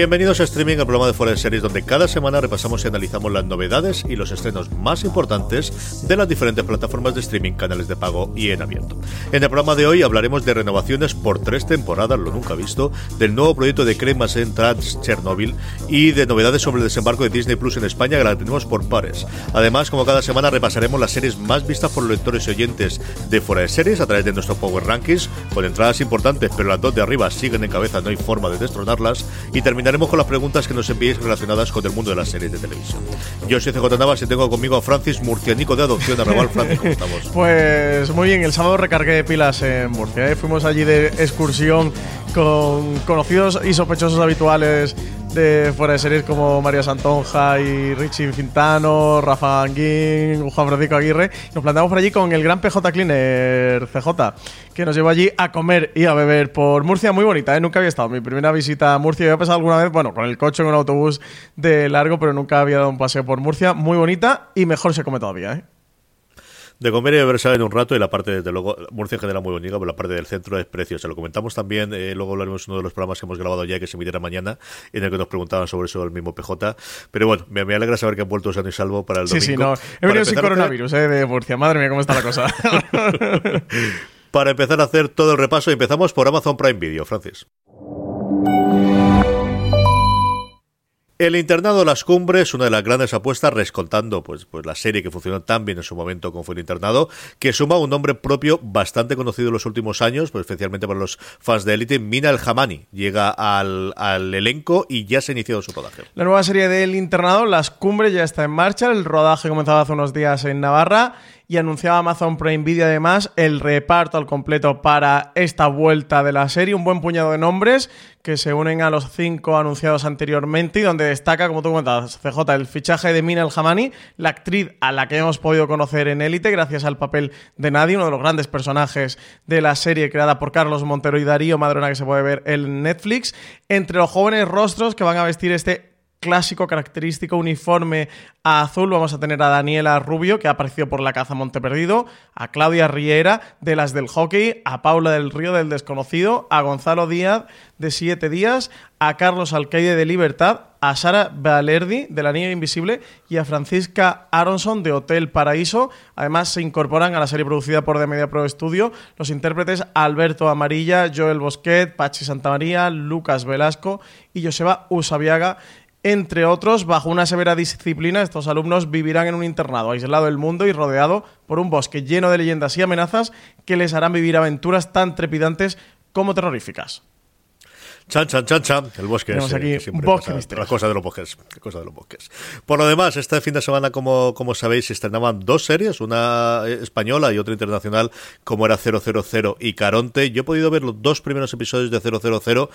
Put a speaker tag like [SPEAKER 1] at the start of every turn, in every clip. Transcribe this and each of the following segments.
[SPEAKER 1] Bienvenidos a Streaming, el programa de Fuera de Series, donde cada semana repasamos y analizamos las novedades y los estrenos más importantes de las diferentes plataformas de streaming, canales de pago y en abierto. En el programa de hoy hablaremos de renovaciones por tres temporadas, lo nunca visto, del nuevo proyecto de Cremas en Trans Chernobyl y de novedades sobre el desembarco de Disney Plus en España, que la tenemos por pares. Además, como cada semana, repasaremos las series más vistas por los lectores y oyentes de Fuera de Series a través de nuestro Power Rankings, con entradas importantes, pero las dos de arriba siguen en cabeza, no hay forma de destronarlas, y terminaremos Terminaremos con las preguntas que nos enviéis relacionadas con el mundo de las series de televisión. Yo soy CJ Navas y tengo conmigo a Francis Murcianico de Adopción Arrabal. Francis.
[SPEAKER 2] Pues muy bien, el sábado recargué pilas en Murcia. ¿eh? Fuimos allí de excursión con conocidos y sospechosos habituales de fuera de series como María Santonja y Richie Fintano, Rafa Anguín, Juan Francisco Aguirre. Nos plantamos por allí con el gran PJ Cleaner, CJ, que nos llevó allí a comer y a beber por Murcia. Muy bonita, ¿eh? nunca había estado. Mi primera visita a Murcia, había pasado alguna vez, bueno, con el coche, en un autobús de largo, pero nunca había dado un paseo por Murcia. Muy bonita y mejor se come todavía. ¿eh?
[SPEAKER 1] De comer y beber en un rato y la parte, desde luego, Murcia en general muy bonita, pero la parte del centro es preciosa. Lo comentamos también, eh, luego hablaremos uno de los programas que hemos grabado ya que se emitirá mañana, en el que nos preguntaban sobre eso el mismo PJ. Pero bueno, me, alegra saber que han vuelto sano y salvo para el domingo.
[SPEAKER 2] Sí, sí, no. He venido sin coronavirus, eh, de Murcia. Madre mía, cómo está la cosa.
[SPEAKER 1] para empezar a hacer todo el repaso, empezamos por Amazon Prime Video, Francis. El internado Las Cumbres, una de las grandes apuestas, rescoltando pues, pues la serie que funcionó tan bien en su momento como fue el internado, que suma un nombre propio bastante conocido en los últimos años, pues especialmente para los fans de Elite. Mina El Hamani llega al, al, elenco y ya se ha iniciado su rodaje.
[SPEAKER 2] La nueva serie del internado, Las Cumbres, ya está en marcha. El rodaje comenzaba hace unos días en Navarra y anunciaba Amazon Prime Video además el reparto al completo para esta vuelta de la serie, un buen puñado de nombres que se unen a los cinco anunciados anteriormente y donde destaca, como tú comentabas, CJ, el fichaje de Mina Hamani, la actriz a la que hemos podido conocer en Élite gracias al papel de Nadie, uno de los grandes personajes de la serie creada por Carlos Montero y Darío Madrona que se puede ver en Netflix, entre los jóvenes rostros que van a vestir este clásico, característico uniforme azul. Vamos a tener a Daniela Rubio, que ha aparecido por la caza Monte Perdido, a Claudia Riera, de las del hockey, a Paula del Río, del desconocido, a Gonzalo Díaz, de Siete Días, a Carlos Alcaide, de Libertad, a Sara Valerdi, de La Niña Invisible, y a Francisca Aronson, de Hotel Paraíso. Además, se incorporan a la serie producida por The Media Pro Studio los intérpretes Alberto Amarilla, Joel Bosquet, Pachi Santamaría, Lucas Velasco y Joseba Usabiaga entre otros, bajo una severa disciplina, estos alumnos vivirán en un internado aislado del mundo y rodeado por un bosque lleno de leyendas y amenazas que les harán vivir aventuras tan trepidantes como terroríficas.
[SPEAKER 1] Chan, chan, chan, chan. El bosque
[SPEAKER 2] Tenemos aquí
[SPEAKER 1] bosque la cosa de los bosques. Cosa de los bosques. Por lo demás, este fin de semana, como, como sabéis, se estrenaban dos series, una española y otra internacional, como era 000 y Caronte. Yo he podido ver los dos primeros episodios de 000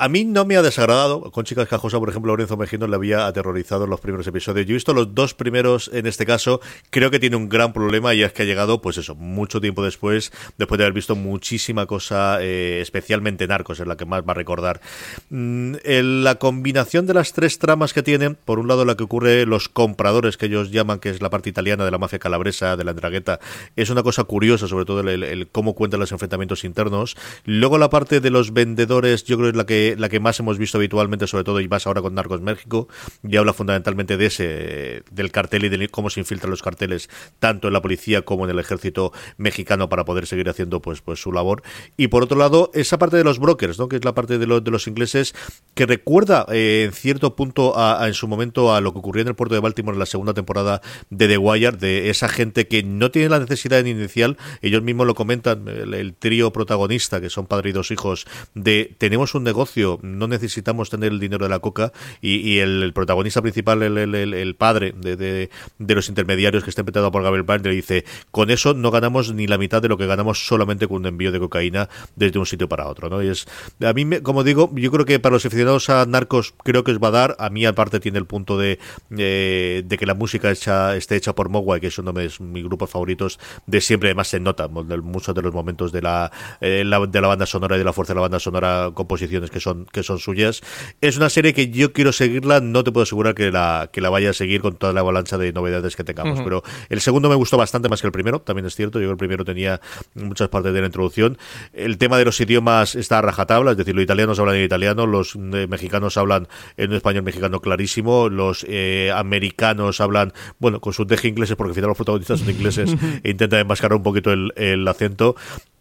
[SPEAKER 1] A mí no me ha desagradado. Con Chicas Cajosa, por ejemplo, Lorenzo Mejino le había aterrorizado en los primeros episodios. Yo he visto los dos primeros en este caso. Creo que tiene un gran problema y es que ha llegado, pues eso, mucho tiempo después, después de haber visto muchísima cosa, eh, especialmente Narcos, es la que más va a recordar. Mm, la combinación de las tres tramas que tienen, por un lado la que ocurre los compradores, que ellos llaman, que es la parte italiana de la mafia calabresa, de la Andragueta, es una cosa curiosa, sobre todo el, cómo cuentan los enfrentamientos internos. Luego la parte de los vendedores, yo creo que es la que, la que más hemos visto habitualmente, sobre todo y más ahora con Narcos México, y habla fundamentalmente de ese, del cartel y de cómo se infiltran los carteles, tanto en la policía como en el ejército mexicano para poder seguir haciendo pues, pues su labor. Y por otro lado, esa parte de los brokers, ¿no? que es la parte de, de los ingleses, que recuerda eh, en cierto punto a, en su momento a lo que ocurrió en el puerto de Baltimore en la segunda temporada de The Wire, de esa gente que no tiene la necesidad inicial, ellos mismos lo comentan, el, trío protagonista, que son padre y dos hijos, de tenemos un negocio, no necesitamos tener el dinero de la coca, y, el, protagonista principal, el, padre de, de, los intermediarios que está empezado por Gabriel Byrne, le dice, con eso no ganamos ni la mitad de lo que ganamos solamente con un envío de cocaína desde un sitio para otro, ¿no? Y es, a mí, como digo, yo creo que para los aficionados a narcos creo que os va a dar, a mí aparte tiene el punto de, eh, de que la música hecha, esté hecha por Mogwai, que es uno de mis, grupos favoritos de siempre, además se nota muchos de los momentos de la, eh, la, de la banda sonora y de la fuerza de la banda sonora, composiciones que son, que son suyas. Es una serie que yo quiero seguirla, no te puedo asegurar que la, que la vaya a seguir con toda la avalancha de novedades que tengamos, pero el segundo me gustó bastante más que el primero, también es cierto, yo que el primero tenía muchas partes de la introducción. El tema de los idiomas está a rajatabla, es decir, los italianos hablan en italiano, los eh, mexicanos hablan en un español mexicano clarísimo, los eh, americanos hablan, bueno, con sus deje ingleses, porque al final los protagonistas son ingleses e intentan enmascarar un poquito el, acento,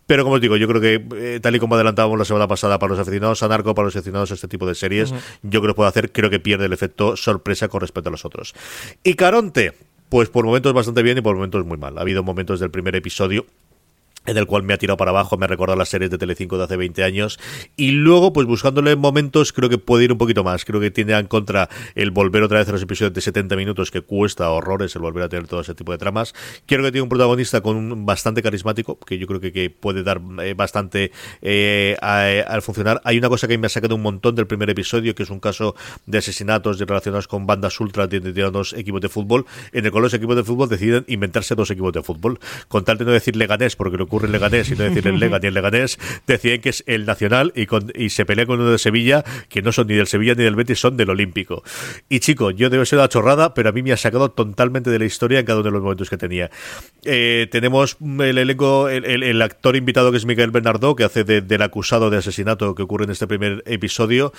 [SPEAKER 1] pero como os digo, yo creo que eh, tal y como adelantábamos la semana pasada para los aficionados a narco, para los aficionados a este tipo de series, yo creo que puede hacer, creo que pierde el efecto sorpresa con respecto a los otros. Y Caronte, pues por momentos bastante bien y por momentos muy mal. Ha habido momentos del primer episodio en el cual me ha tirado para abajo, me ha recordado las series de Telecinco de hace 20 años. Y luego pues buscándole momentos creo que puede ir un poquito más, creo que tiene en contra el volver otra vez a los episodios de 70 minutos que cuesta horrores el volver a tener todo ese tipo de tramas, quiero que tiene un protagonista con bastante carismático que yo creo que, que puede dar eh, bastante eh, al funcionar, hay una cosa que me ha sacado un montón del primer episodio que es un caso de asesinatos relacionados con bandas ultra de, dos equipos de fútbol en el cual los equipos de fútbol deciden inventarse dos equipos de fútbol, con tal de no decir leganés porque lo ocurre el Leganés y decir el Lega ni el Leganés, decían que es el Nacional y, con, y se pelea con uno de Sevilla, que no son ni del Sevilla ni del Betis, son del Olímpico. Y chico, yo debo ser una chorrada, pero a mí me ha sacado totalmente de la historia en cada uno de los momentos que tenía. Eh, tenemos el elenco, el, actor invitado que es Miguel Bernardo, que hace del acusado de asesinato que ocurre en este primer episodio.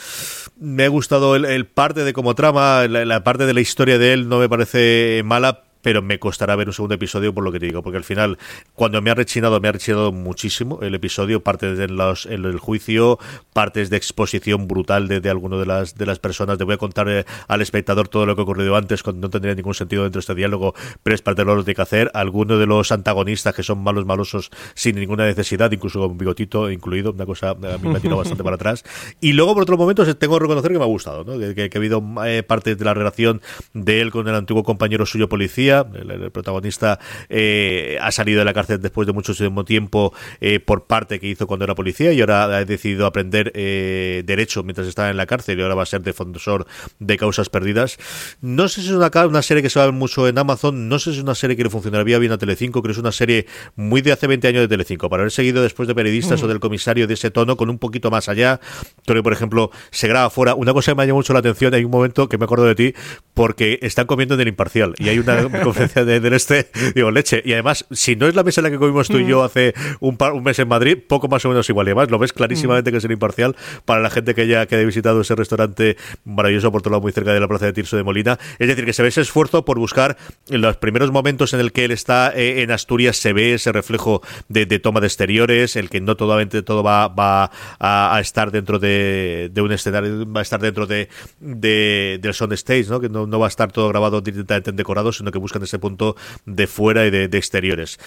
[SPEAKER 1] Me ha gustado el, parte de como trama, la parte de la historia de él no me parece mala, pero me costará ver un segundo episodio por lo que te digo, porque al final, cuando me ha rechinado, me ha rechinado muchísimo el episodio, parte de los, el, juicio, partes de exposición brutal de, de alguno de las, de las personas. Te voy a contar eh, al espectador todo lo que ha ocurrido antes, cuando no tendría ningún sentido dentro de este diálogo, pero es parte de lo que tiene que hacer. Algunos de los antagonistas que son malos, malosos, sin ninguna necesidad, incluso con bigotito incluido, una cosa a mí me ha tirado bastante para atrás. Y luego, por otros momentos, tengo que reconocer que me ha gustado, ¿no? que, ha habido eh, parte de la relación de él con el antiguo compañero suyo policía el, protagonista eh, ha salido de la cárcel después de muchísimo tiempo eh, por parte que hizo cuando era policía y ahora ha decidido aprender eh, derecho mientras estaba en la cárcel y ahora va a ser defensor de causas perdidas. No sé si es una, una serie que se va a ver mucho en Amazon, no sé si es una serie que le funcionaría bien a Telecinco, creo que es una serie muy de hace 20 años de Telecinco, para haber seguido después de periodistas mm. o del comisario de ese tono con un poquito más allá. Creo que, por ejemplo, se graba fuera. Una cosa que me ha llamado mucho la atención, hay un momento que me acuerdo de ti, porque están comiendo en el imparcial y hay una conferencia de, del este, digo, leche. Y además, si no es la mesa en la que comimos tú y yo mm. hace un, par, un mes en Madrid, poco más o menos igual. Y además, lo ves clarísimamente mm. que es el imparcial para la gente que ya que haya visitado ese restaurante maravilloso por todo lado muy cerca de la plaza de Tirso de Molina. Es decir, que se ve ese esfuerzo por buscar en los primeros momentos en el que él está eh, en Asturias, se ve ese reflejo de, toma de exteriores, el que no totalmente todo va, va a, estar dentro de, un escenario, va a estar dentro de, del sound stage, ¿no? que no, no va a estar todo grabado directamente en decorado, sino que buscan ese punto de fuera y de, exteriores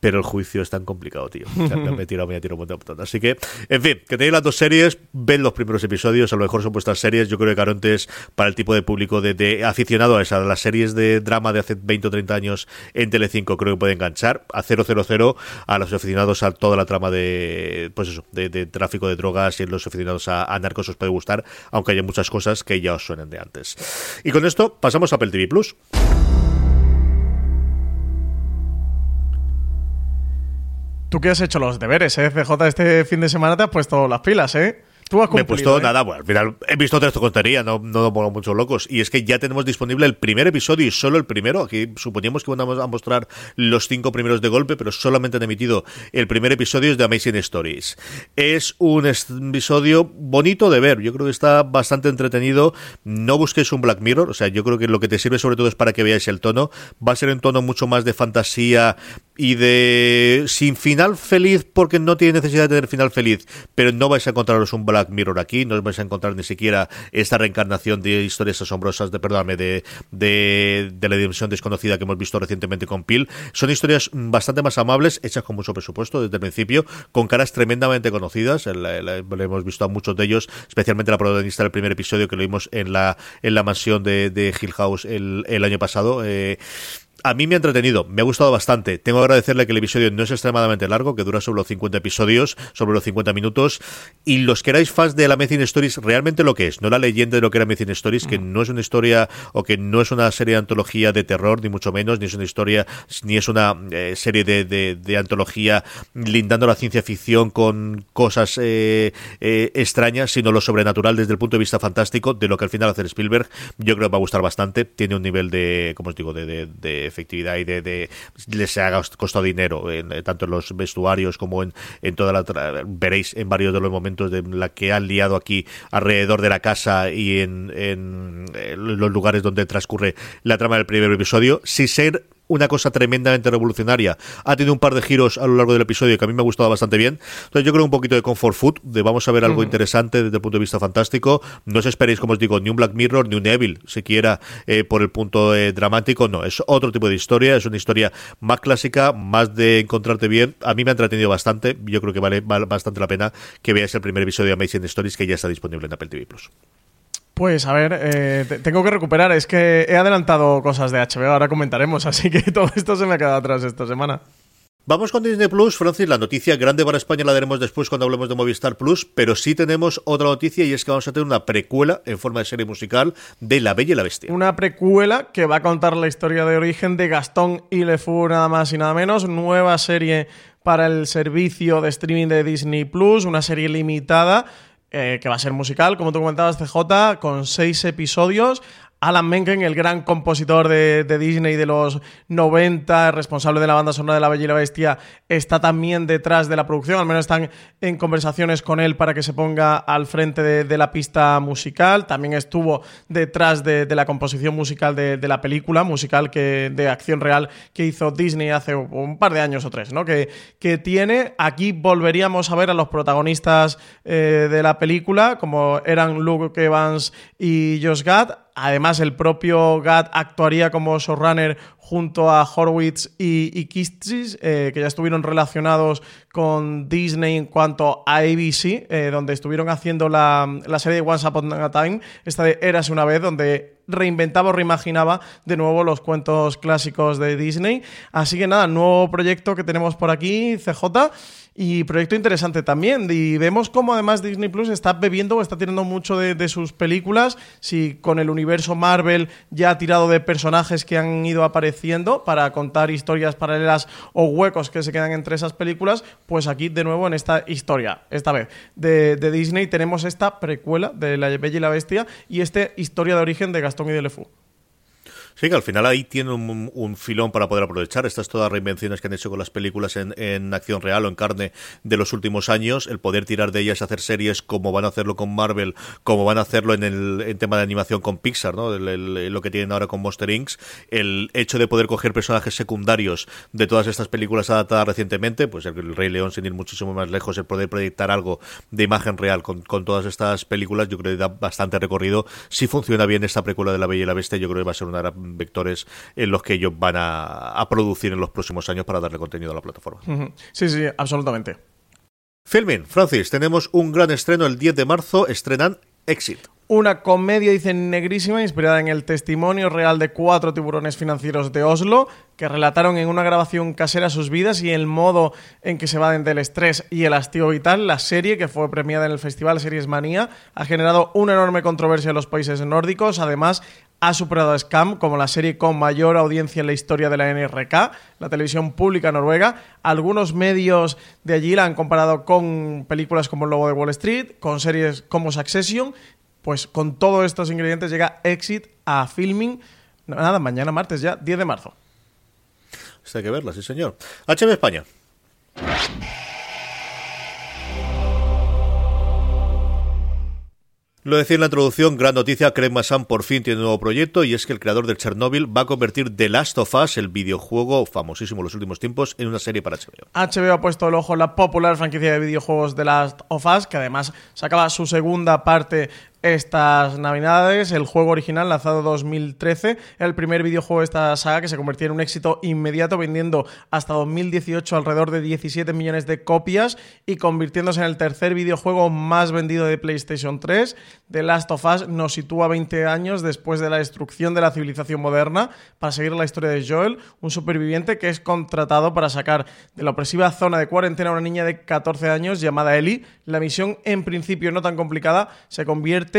[SPEAKER 1] pero el juicio es tan complicado, tío. O me he tirado, me he tirado un. Así que, en fin, que tenéis las dos series, ven los primeros episodios, a lo mejor son vuestras series. Yo creo que Caronte es para el tipo de público de, aficionado a esas, las series de drama de hace 20 o 30 años en Telecinco, creo que puede enganchar. A 000 a los aficionados a toda la trama de, pues eso, de, tráfico de drogas y los aficionados a, a, narcos os puede gustar, aunque haya muchas cosas que ya os suenen de antes. Y con esto pasamos a Apple TV Plus.
[SPEAKER 2] Tú que has hecho los deberes, ¿eh? CJ, este fin de semana te has puesto las pilas, ¿eh?
[SPEAKER 1] Me he puesto ¿eh? nada, bueno, al final he visto otra tontería, no, no pongo muchos locos. Y es que ya tenemos disponible el primer episodio y solo el primero. Aquí suponíamos que íbamos a mostrar los cinco primeros de golpe, pero solamente han emitido el primer episodio de Amazing Stories. Es un episodio bonito de ver, yo creo que está bastante entretenido. No busquéis un Black Mirror, o sea, yo creo que lo que te sirve sobre todo es para que veáis el tono. Va a ser un tono mucho más de fantasía y de sin final feliz porque no tiene necesidad de tener final feliz, pero no vais a encontraros un Black Mirror aquí, no os vais a encontrar ni siquiera esta reencarnación de historias asombrosas, de perdóname, de, de, la dimensión desconocida que hemos visto recientemente con Peel. Son historias bastante más amables, hechas con mucho presupuesto desde el principio, con caras tremendamente conocidas, le hemos visto a muchos de ellos, especialmente la protagonista del primer episodio que lo vimos en la, en la mansión de, de Hill House el, el año pasado. Eh, a mí me ha entretenido, me ha gustado bastante. Tengo que agradecerle que el episodio no es extremadamente largo, que dura sobre los 50 episodios, sobre los 50 minutos. Y los que erais fans de la Amazing Stories, realmente lo que es, no la leyenda de lo que era Amazing Stories, que no es una historia o que no es una serie de antología de terror, ni mucho menos, ni es una historia, ni es una eh, serie de, de, antología lindando la ciencia ficción con cosas eh, eh, extrañas, sino lo sobrenatural desde el punto de vista fantástico, de lo que al final hace Spielberg. Yo creo que va a gustar bastante. Tiene un nivel de, como os digo, de, de efectividad y de, de les ha costado dinero, en, eh, tanto en los vestuarios como en, en toda la... Veréis en varios de los momentos de la que han liado aquí alrededor de la casa y en, en, en los lugares donde transcurre la trama del primer episodio. Si ser una cosa tremendamente revolucionaria. Ha tenido un par de giros a lo largo del episodio que a mí me ha gustado bastante bien. Entonces yo creo un poquito de comfort food, de vamos a ver algo interesante desde el punto de vista fantástico. No os esperéis, como os digo, ni un Black Mirror, ni un Evil, siquiera eh, por el punto eh, dramático. No, es otro tipo de historia, es una historia más clásica, más de encontrarte bien. A mí me ha entretenido bastante. Yo creo que vale, vale bastante la pena que veáis el primer episodio de Amazing Stories que ya está disponible en Apple TV Plus.
[SPEAKER 2] Pues a ver, eh, tengo que recuperar. Es que he adelantado cosas de HBO, ahora comentaremos, así que todo esto se me ha quedado atrás esta semana.
[SPEAKER 1] Vamos con Disney Plus, Francis. La noticia grande para España la daremos después cuando hablemos de Movistar Plus, pero sí tenemos otra noticia y es que vamos a tener una precuela en forma de serie musical de La Bella y la Bestia.
[SPEAKER 2] Una precuela que va a contar la historia de origen de Gastón y Le nada más y nada menos. Nueva serie para el servicio de streaming de Disney Plus, una serie limitada eh, que va a ser musical, como tú comentabas, CJ, con seis episodios. Alan Menken, el gran compositor de, Disney de los 90, responsable de la banda sonora de La Bella y la Bestia, está también detrás de la producción, al menos están en conversaciones con él para que se ponga al frente de, la pista musical, también estuvo detrás de, la composición musical de, la película, musical que, de acción real que hizo Disney hace un par de años o tres, ¿no? Que, que tiene, aquí volveríamos a ver a los protagonistas eh, de la película, como eran Luke Evans y Josh Gad, Además, el propio Gad actuaría como showrunner junto a Horowitz y, y eh, que ya estuvieron relacionados con Disney en cuanto a ABC, eh, donde estuvieron haciendo la, serie de Once Upon a Time, esta de Eras una vez, donde reinventaba o reimaginaba de nuevo los cuentos clásicos de Disney. Así que nada, nuevo proyecto que tenemos por aquí, CJ. Y proyecto interesante también. Y vemos cómo además Disney Plus está bebiendo o está tirando mucho de, sus películas. Si con el universo Marvel ya ha tirado de personajes que han ido apareciendo para contar historias paralelas o huecos que se quedan entre esas películas, pues aquí de nuevo en esta historia, esta vez de, Disney, tenemos esta precuela de La Bella y la Bestia y esta historia de origen de Gastón y de Lefou.
[SPEAKER 1] Sí, que al final ahí tiene un, filón para poder aprovechar estas todas reinvenciones que han hecho con las películas en, acción real o en carne de los últimos años, el poder tirar de ellas, hacer series como van a hacerlo con Marvel, como van a hacerlo en el tema de animación con Pixar, ¿no? lo que tienen ahora con Monster Inc., el hecho de poder coger personajes secundarios de todas estas películas adaptadas recientemente, pues el, Rey León sin ir muchísimo más lejos, el poder proyectar algo de imagen real con, con todas estas películas, yo creo que da bastante recorrido. Si funciona bien esta precuela de La Bella y la Bestia, yo creo que va a ser una vectores en los que ellos van a, producir en los próximos años para darle contenido a la plataforma.
[SPEAKER 2] Sí, sí, absolutamente.
[SPEAKER 1] Filming, Francis, tenemos un gran estreno el 10 de marzo, estrenan Exit.
[SPEAKER 2] Una comedia, dicen, negrísima, inspirada en el testimonio real de cuatro tiburones financieros de Oslo, que relataron en una grabación casera sus vidas y el modo en que se vaden del estrés y el hastío vital. La serie, que fue premiada en el Festival Series Manía, ha generado una enorme controversia en los países nórdicos. Además, ha superado Scam como la serie con mayor audiencia en la historia de la NRK, la televisión pública noruega. Algunos medios de allí la han comparado con películas como El Lobo de Wall Street, con series como Succession pues con todos estos ingredientes llega Exit a filming. Nada, mañana martes ya, 10 de marzo.
[SPEAKER 1] Hay que verla, sí señor. HB España. Lo decía en la introducción, gran noticia, Craig Massan por fin tiene un nuevo proyecto y es que el creador del Chernobyl va a convertir The Last of Us, el videojuego famosísimo en los últimos tiempos, en una serie para HBO.
[SPEAKER 2] HBO ha puesto el ojo en la popular franquicia de videojuegos The Last of Us, que además sacaba su segunda parte estas navidades, el juego original lanzado en 2013, el primer videojuego de esta saga que se convirtió en un éxito inmediato vendiendo hasta 2018 alrededor de 17 millones de copias y convirtiéndose en el tercer videojuego más vendido de PlayStation 3. The Last of Us nos sitúa 20 años después de la destrucción de la civilización moderna para seguir la historia de Joel, un superviviente que es contratado para sacar de la opresiva zona de cuarentena a una niña de 14 años llamada Ellie. La misión en principio no tan complicada se convierte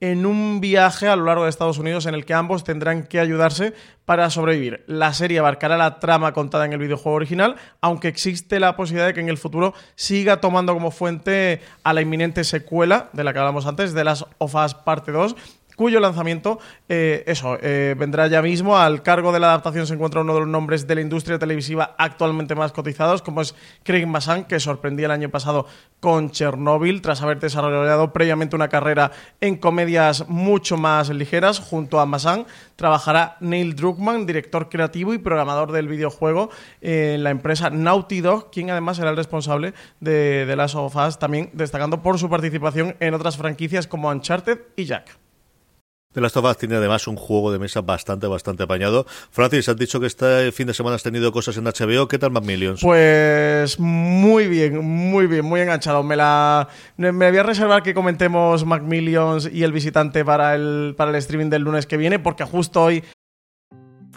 [SPEAKER 2] en un viaje a lo largo de Estados Unidos en el que ambos tendrán que ayudarse para sobrevivir. La serie abarcará la trama contada en el videojuego original, aunque existe la posibilidad de que en el futuro siga tomando como fuente a la inminente secuela de la que hablamos antes, de las OFAS parte 2, cuyo lanzamiento, eh, eso, eh, vendrá ya mismo. Al cargo de la adaptación se encuentra uno de los nombres de la industria televisiva actualmente más cotizados, como es Craig Massan, que sorprendía el año pasado con Chernobyl, tras haber desarrollado previamente una carrera en comedias mucho más ligeras. Junto a Massan trabajará Neil Druckmann, director creativo y programador del videojuego en la empresa Naughty Dog, quien además será el responsable de, de Last of Us, también destacando por su participación en otras franquicias como Uncharted y Jack.
[SPEAKER 1] The Last of Us tiene además un juego de mesa bastante, bastante apañado. Francis, has dicho que este fin de semana has tenido cosas en HBO. ¿Qué tal Macmillions?
[SPEAKER 2] Pues muy bien, muy bien, muy enganchado. Me la me voy a reservar que comentemos Macmillions y el visitante para el, para el streaming del lunes que viene, porque justo hoy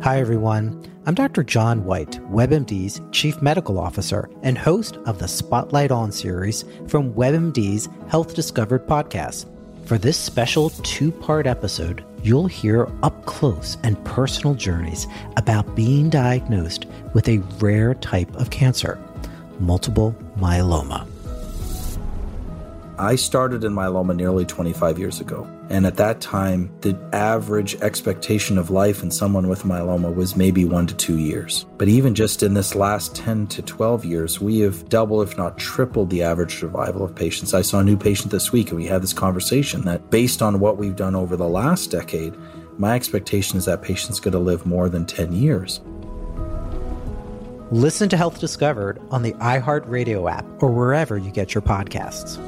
[SPEAKER 3] Hi everyone. I'm Dr. John White, WebMD's Chief Medical Officer and host of the Spotlight On series from WebMD's Health Discovered podcast. For this special two part episode, you'll hear up close and personal journeys about being diagnosed with a rare type of cancer, multiple myeloma.
[SPEAKER 4] I started in myeloma nearly 25 years ago. And at that time, the average expectation of life in someone with myeloma was maybe one to two years. But even just in this last 10 to 12 years, we have doubled, if not tripled, the average survival of patients. I saw a new patient this week, and we had this conversation that based on what we've done over the last decade, my expectation is that patient's going to live more than 10 years.
[SPEAKER 3] Listen to Health Discovered on the iHeartRadio app or wherever you get your podcasts.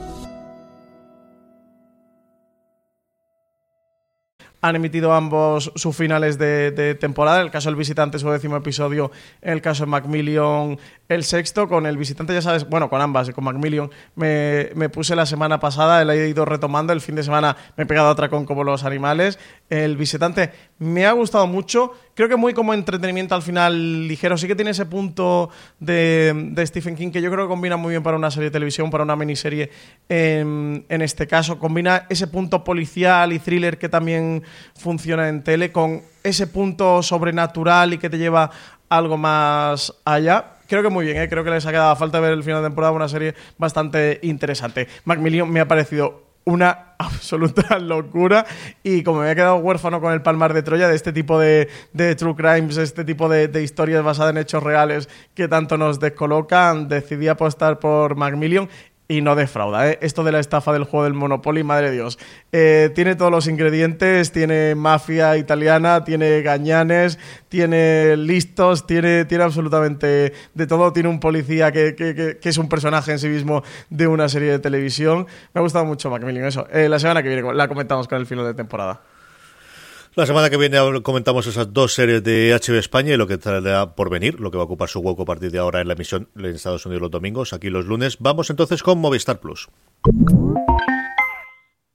[SPEAKER 2] Han emitido ambos sus finales de, temporada. El caso del visitante, su décimo episodio. El caso de Macmillion, el sexto. Con el visitante, ya sabes, bueno, con ambas, con Macmillion, me, me puse la semana pasada, la he ido retomando. El fin de semana me he pegado otra con como los animales. El visitante me ha gustado mucho. Creo que muy como entretenimiento al final ligero. Sí que tiene ese punto de, Stephen King que yo creo que combina muy bien para una serie de televisión, para una miniserie en, en este caso. Combina ese punto policial y thriller que también funciona en tele con ese punto sobrenatural y que te lleva algo más allá. Creo que muy bien, ¿eh? creo que les ha quedado falta ver el final de temporada una serie bastante interesante. Macmillion me ha parecido una absoluta locura. Y como me había quedado huérfano con el Palmar de Troya de este tipo de, true crimes, este tipo de, historias basadas en hechos reales que tanto nos descolocan, decidí apostar por Macmillion y no defrauda. ¿eh? Esto de la estafa del juego del Monopoly, madre de Dios. Eh, tiene todos los ingredientes, tiene mafia italiana, tiene gañanes, tiene listos, tiene, tiene absolutamente de todo. Tiene un policía que, que, que, es un personaje en sí mismo de una serie de televisión. Me ha gustado mucho Macmillan, eso. Eh, la semana que viene la comentamos con el final de temporada.
[SPEAKER 1] La semana que viene comentamos esas dos series de HBO España y lo que traerá por venir, lo que va a ocupar su hueco a partir de ahora en la emisión en Estados Unidos los domingos, aquí los lunes. Vamos entonces con Movistar Plus.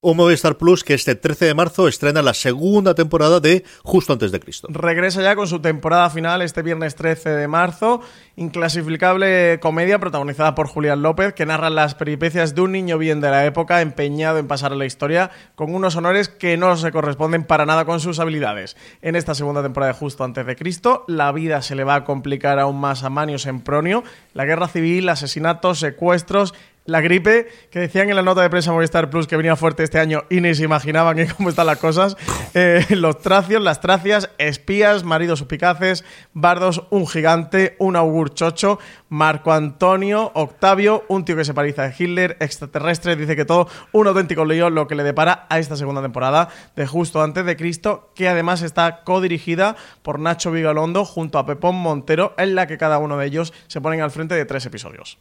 [SPEAKER 1] Un Movistar Plus que este 13 de marzo estrena la segunda temporada de Justo antes de Cristo.
[SPEAKER 2] Regresa ya con su temporada final este viernes 13 de marzo. Inclasificable comedia protagonizada por Julián López que narra las peripecias de un niño bien de la época empeñado en pasar a la historia con unos honores que no se corresponden para nada con sus habilidades. En esta segunda temporada de Justo antes de Cristo, la vida se le va a complicar aún más a Manio Sempronio. La guerra civil, asesinatos, secuestros la gripe, que decían en la nota de prensa Movistar Plus que venía fuerte este año y ni se imaginaban que cómo están las cosas. Eh, los tracios, las tracias, espías, maridos supicaces, bardos, un gigante, un augur chocho, Marco Antonio, Octavio, un tío que se parece a Hitler, extraterrestre, dice que todo un auténtico lío lo que le depara a esta segunda temporada de Justo antes de Cristo, que además está codirigida por Nacho Vigalondo junto a Pepón Montero, en la que cada uno de ellos se ponen al frente de tres episodios.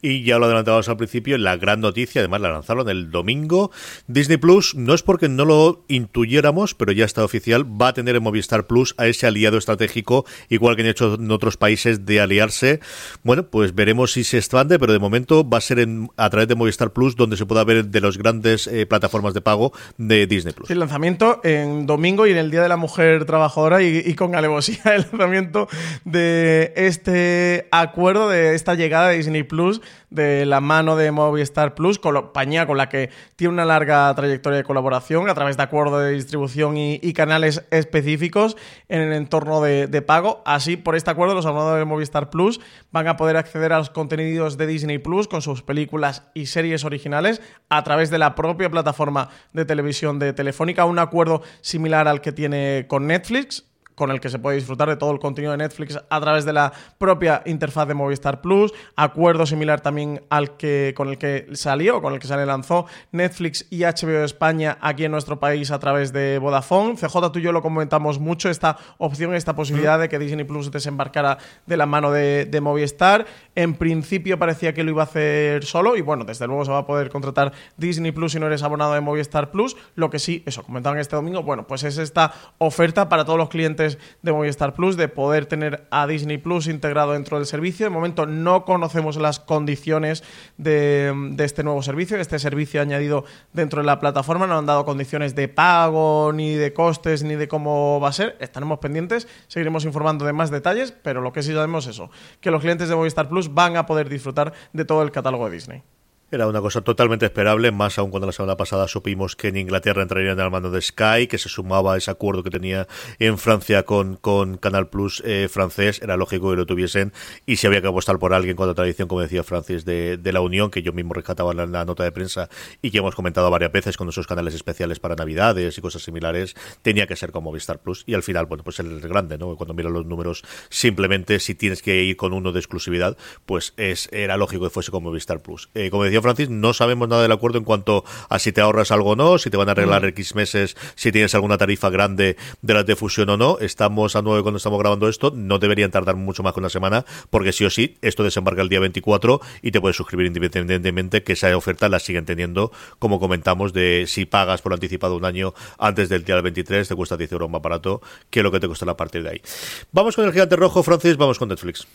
[SPEAKER 1] Y ya lo adelantábamos al principio, la gran noticia, además la lanzaron el domingo. Disney Plus, no es porque no lo intuyéramos, pero ya está oficial, va a tener en Movistar Plus a ese aliado estratégico, igual que han hecho en otros países, de aliarse. Bueno, pues veremos si se expande, pero de momento va a ser en, a través de Movistar Plus donde se pueda ver de las grandes eh, plataformas de pago de Disney Plus.
[SPEAKER 2] El lanzamiento en domingo y en el Día de la Mujer Trabajadora y, y con alevosía el lanzamiento de este acuerdo, de esta llegada de Disney Plus de la mano de Movistar Plus, compañía con la que tiene una larga trayectoria de colaboración a través de acuerdos de distribución y, canales específicos en el entorno de, pago. Así, por este acuerdo, los abonados de Movistar Plus van a poder acceder a los contenidos de Disney Plus con sus películas y series originales a través de la propia plataforma de televisión de Telefónica, un acuerdo similar al que tiene con Netflix con el que se puede disfrutar de todo el contenido de Netflix a través de la propia interfaz de Movistar Plus, acuerdo similar también al que con el que salió, con el que se le lanzó Netflix y HBO España aquí en nuestro país a través de Vodafone. CJ, tú y yo lo comentamos mucho, esta opción, esta posibilidad de que Disney Plus desembarcara de la mano de, de Movistar. En principio parecía que lo iba a hacer solo y bueno, desde luego se va a poder contratar Disney Plus si no eres abonado de Movistar Plus. Lo que sí, eso, comentaban este domingo, bueno, pues es esta oferta para todos los clientes de Movistar Plus, de poder tener a Disney Plus integrado dentro del servicio. De momento no conocemos las condiciones de, este nuevo servicio, este servicio añadido dentro de la plataforma. No han dado condiciones de pago, ni de costes, ni de cómo va a ser. Estaremos pendientes, seguiremos informando de más detalles, pero lo que sí sabemos es eso, que los clientes de Movistar Plus van a poder disfrutar de todo el catálogo de Disney.
[SPEAKER 1] Era una cosa totalmente esperable, más aún cuando la semana pasada supimos que en Inglaterra entrarían al mando de Sky, que se sumaba a ese acuerdo que tenía en Francia con, con Canal Plus eh, francés. Era lógico que lo tuviesen y si había que apostar por alguien con la tradición, como decía Francis, de, la Unión, que yo mismo rescataba en la, nota de prensa y que hemos comentado varias veces con esos canales especiales para Navidades y cosas similares, tenía que ser como Movistar Plus. Y al final, bueno, pues el grande, ¿no? Cuando miras los números, simplemente si tienes que ir con uno de exclusividad, pues es era lógico que fuese como Movistar Plus. Eh, como decía Francis, no sabemos nada del acuerdo en cuanto a si te ahorras algo o no, si te van a arreglar mm. X meses, si tienes alguna tarifa grande de las de fusión o no. Estamos a 9 cuando estamos grabando esto, no deberían tardar mucho más que una semana, porque sí o sí, esto desembarca el día 24 y te puedes suscribir independientemente que esa oferta la siguen teniendo, como comentamos, de si pagas por anticipado un año antes del día del 23, te cuesta 10 euros más barato que lo que te cuesta a partir de ahí. Vamos con el gigante rojo, Francis, vamos con Netflix.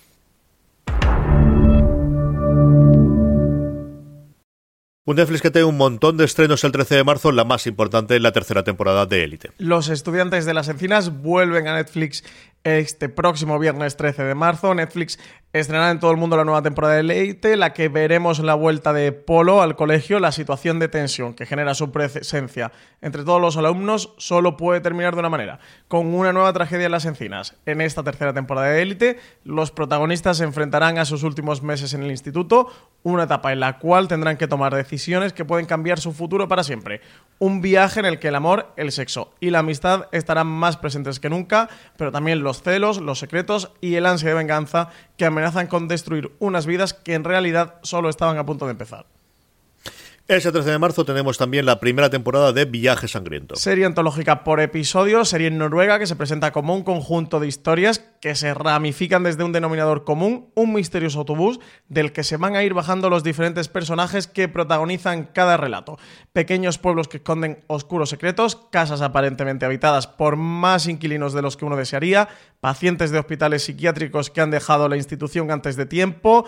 [SPEAKER 1] Un Netflix que tiene un montón de estrenos el 13 de marzo, la más importante, la tercera temporada de Élite.
[SPEAKER 2] Los estudiantes de las encinas vuelven a Netflix este próximo viernes 13 de marzo. Netflix estrenará en todo el mundo la nueva temporada de Leite, la que veremos la vuelta de Polo al colegio. La situación de tensión que genera su presencia entre todos los alumnos solo puede terminar de una manera, con una nueva tragedia en las encinas. En esta tercera temporada de Élite, los protagonistas se enfrentarán a sus últimos meses en el instituto, una etapa en la cual tendrán que tomar decisiones que pueden cambiar su futuro para siempre. Un viaje en el que el amor, el sexo y la amistad estarán más presentes que nunca, pero también los celos, los secretos y el ansia de venganza que amenazan con destruir unas vidas que en realidad solo estaban a punto de empezar.
[SPEAKER 1] Ese 13 de marzo tenemos también la primera temporada de Viaje Sangriento.
[SPEAKER 2] Serie antológica por episodio, serie en Noruega que se presenta como un conjunto de historias que se ramifican desde un denominador común, un misterioso autobús del que se van a ir bajando los diferentes personajes que protagonizan cada relato. Pequeños pueblos que esconden oscuros secretos, casas aparentemente habitadas por más inquilinos de los que uno desearía, pacientes de hospitales psiquiátricos que han dejado la institución antes de tiempo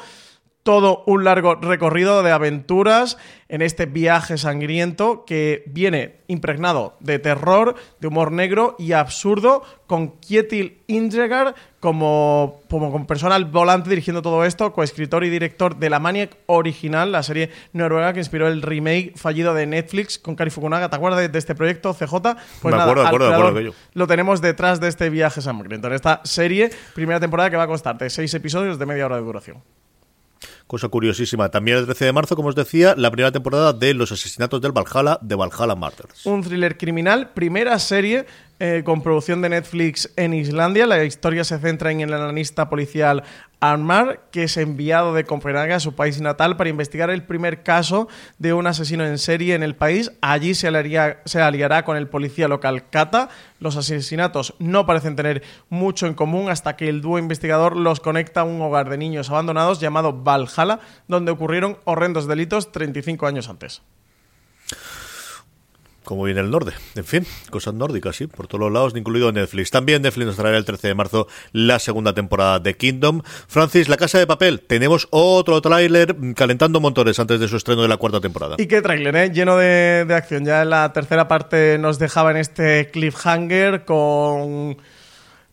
[SPEAKER 2] todo un largo recorrido de aventuras en este viaje sangriento que viene impregnado de terror, de humor negro y absurdo, con Kjetil Indregar como, como, persona al volante dirigiendo todo esto, coescritor y director de La Maniac original, la serie noruega que inspiró el remake fallido de Netflix con Kari Fukunaga. ¿Te acuerdas de, este proyecto, CJ?
[SPEAKER 1] Pues Me acuerdo, acuerdo, acuerdo
[SPEAKER 2] Lo tenemos detrás de este viaje sangriento, en esta serie, primera temporada que va a costarte seis episodios de media hora de duración.
[SPEAKER 1] Cosa curiosísima. También el 13 de marzo, como os decía, la primera temporada de Los asesinatos del Valhalla, de Valhalla Murders.
[SPEAKER 2] Un thriller criminal, primera serie eh, con producción de Netflix en Islandia. La historia se centra en el analista policial Armar, que es enviado de Copenhague a su país natal para investigar el primer caso de un asesino en serie en el país. Allí se, se aliará con el policía local Kata. Los asesinatos no parecen tener mucho en común hasta que el dúo investigador los conecta a un hogar de niños abandonados llamado Valhalla, donde ocurrieron horrendos delitos 35 años antes
[SPEAKER 1] como viene el norte. En fin, cosas nórdicas, sí, por todos los lados, incluido Netflix. También Netflix nos traerá el 13 de marzo la segunda temporada de Kingdom. Francis, La Casa de Papel, tenemos otro tráiler calentando motores antes de su estreno de la cuarta temporada.
[SPEAKER 2] ¿Y qué tráiler, eh? Lleno de, de acción. Ya en la tercera parte nos dejaba en este cliffhanger con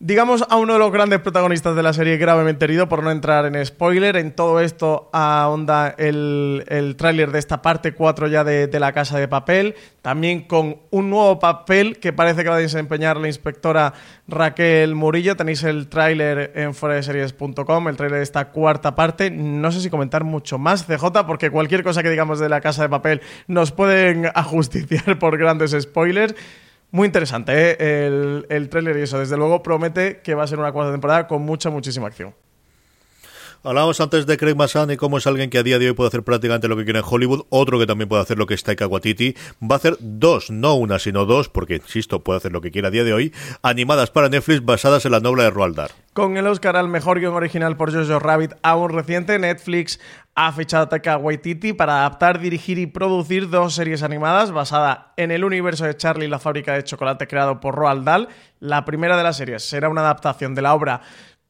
[SPEAKER 2] digamos, a uno de los grandes protagonistas de la serie gravemente herido, por no entrar en spoiler. En todo esto ahonda el, el tráiler de esta parte 4 ya de, La Casa de Papel, también con un nuevo papel que parece que va a desempeñar la inspectora Raquel Murillo. Tenéis el tráiler en foreseries.com, el tráiler de esta cuarta parte. No sé si comentar mucho más, CJ, porque cualquier cosa que digamos de La Casa de Papel nos pueden ajusticiar por grandes spoilers. Muy interesante ¿eh? el, el tráiler y eso. Desde luego promete que va a ser una cuarta temporada con mucha, muchísima acción.
[SPEAKER 1] Hablábamos antes de Craig Massan y cómo es alguien que a día de hoy puede hacer prácticamente lo que quiere en Hollywood, otro que también puede hacer lo que es Taika Waititi, va a hacer dos, no una, sino dos, porque, insisto, puede hacer lo que quiera a día de hoy, animadas para Netflix basadas en la novela de Roald Dahl.
[SPEAKER 2] Con el Oscar al mejor guion original por Jojo Rabbit aún reciente, Netflix ha fichado a Waititi para adaptar, dirigir y producir dos series animadas basadas en el universo de Charlie y la fábrica de chocolate creado por Roald Dahl. La primera de las series será una adaptación de la obra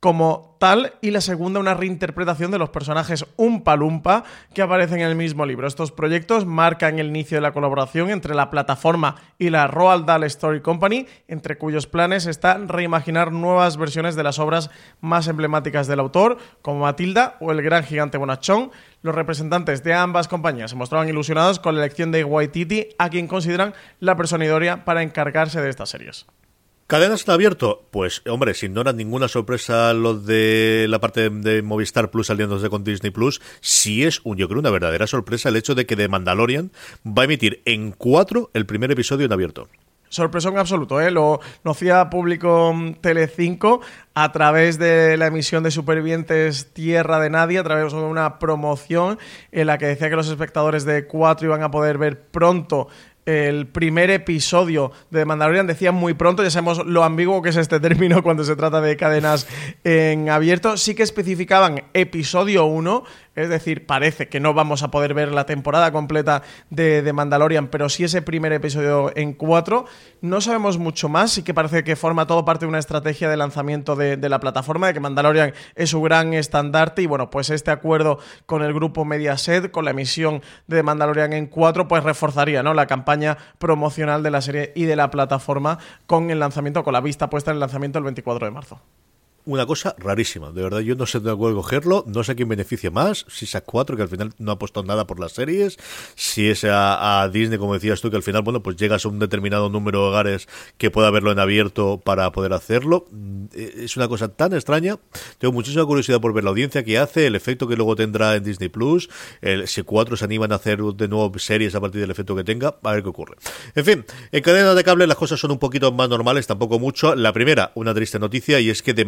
[SPEAKER 2] como tal y la segunda una reinterpretación de los personajes Umpa Lumpa que aparecen en el mismo libro. Estos proyectos marcan el inicio de la colaboración entre la plataforma y la Roald Dahl Story Company, entre cuyos planes está reimaginar nuevas versiones de las obras más emblemáticas del autor, como Matilda o El gran gigante Bonachón. Los representantes de ambas compañías se mostraban ilusionados con la elección de Waititi, a quien consideran la persona idónea para encargarse de estas series.
[SPEAKER 1] ¿Cadenas en abierto? Pues, hombre, sin no ninguna sorpresa lo de la parte de Movistar Plus aliándose con Disney Plus, sí es, un, yo creo, una verdadera sorpresa el hecho de que The Mandalorian va a emitir en cuatro el primer episodio en abierto
[SPEAKER 2] sorpresón absoluto, ¿eh? Lo, lo hacía público mm, Telecinco a través de la emisión de Supervivientes Tierra de Nadie, a través de una promoción en la que decía que los espectadores de cuatro iban a poder ver pronto el primer episodio de Mandalorian decía muy pronto, ya sabemos lo ambiguo que es este término cuando se trata de cadenas en abierto, sí que especificaban episodio 1 es decir, parece que no vamos a poder ver la temporada completa de, Mandalorian, pero sí ese primer episodio en cuatro. No sabemos mucho más, sí que parece que forma todo parte de una estrategia de lanzamiento de, la plataforma, de que Mandalorian es su gran estandarte. Y bueno, pues este acuerdo con el grupo Mediaset, con la emisión de Mandalorian en cuatro, pues reforzaría ¿no? la campaña promocional de la serie y de la plataforma con el lanzamiento, con la vista puesta en el lanzamiento el 24 de marzo.
[SPEAKER 1] Una cosa rarísima. De verdad, yo no sé dónde puedo cogerlo, no sé a quién beneficia más, si es a 4, que al final no ha puesto nada por las series, si es a, Disney, como decías tú, que al final, bueno, pues llegas a un determinado número de hogares que pueda verlo en abierto para poder hacerlo. Mm, es una cosa tan extraña. Tengo muchísima curiosidad por ver la audiencia que hace, el efecto que luego tendrá en Disney Plus, el, si 4 se animan a hacer de nuevo series a partir del efecto que tenga, a ver qué ocurre. En fin, en cadena de cable las cosas son un poquito más normales, tampoco mucho. La primera, una triste noticia, y es que The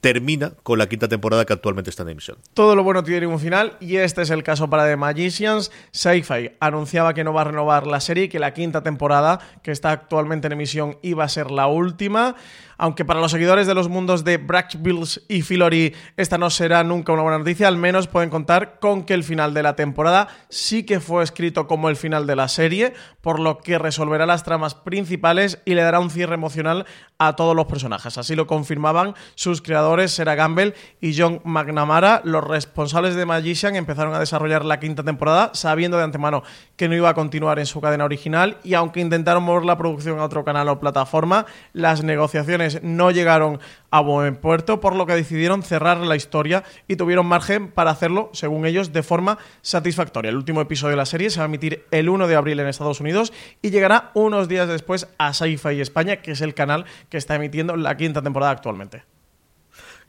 [SPEAKER 1] Termina con la quinta temporada que actualmente está en emisión.
[SPEAKER 2] Todo lo bueno tiene un final y este es el caso para The Magicians. Sci-Fi anunciaba que no va a renovar la serie y que la quinta temporada que está actualmente en emisión iba a ser la última aunque para los seguidores de los mundos de Bills y Filori esta no será nunca una buena noticia, al menos pueden contar con que el final de la temporada sí que fue escrito como el final de la serie, por lo que resolverá las tramas principales y le dará un cierre emocional a todos los personajes. Así lo confirmaban sus creadores Sarah Gamble y John McNamara. Los responsables de Magician empezaron a desarrollar la quinta temporada sabiendo de antemano que no iba a continuar en su cadena original y aunque intentaron mover la producción a otro canal o plataforma, las negociaciones no llegaron a buen puerto, por lo que decidieron cerrar la historia y tuvieron margen para hacerlo, según ellos, de forma satisfactoria. El último episodio de la serie se va a emitir el 1 de abril en Estados Unidos y llegará unos días después a Sci-Fi España, que es el canal que está emitiendo la quinta temporada actualmente.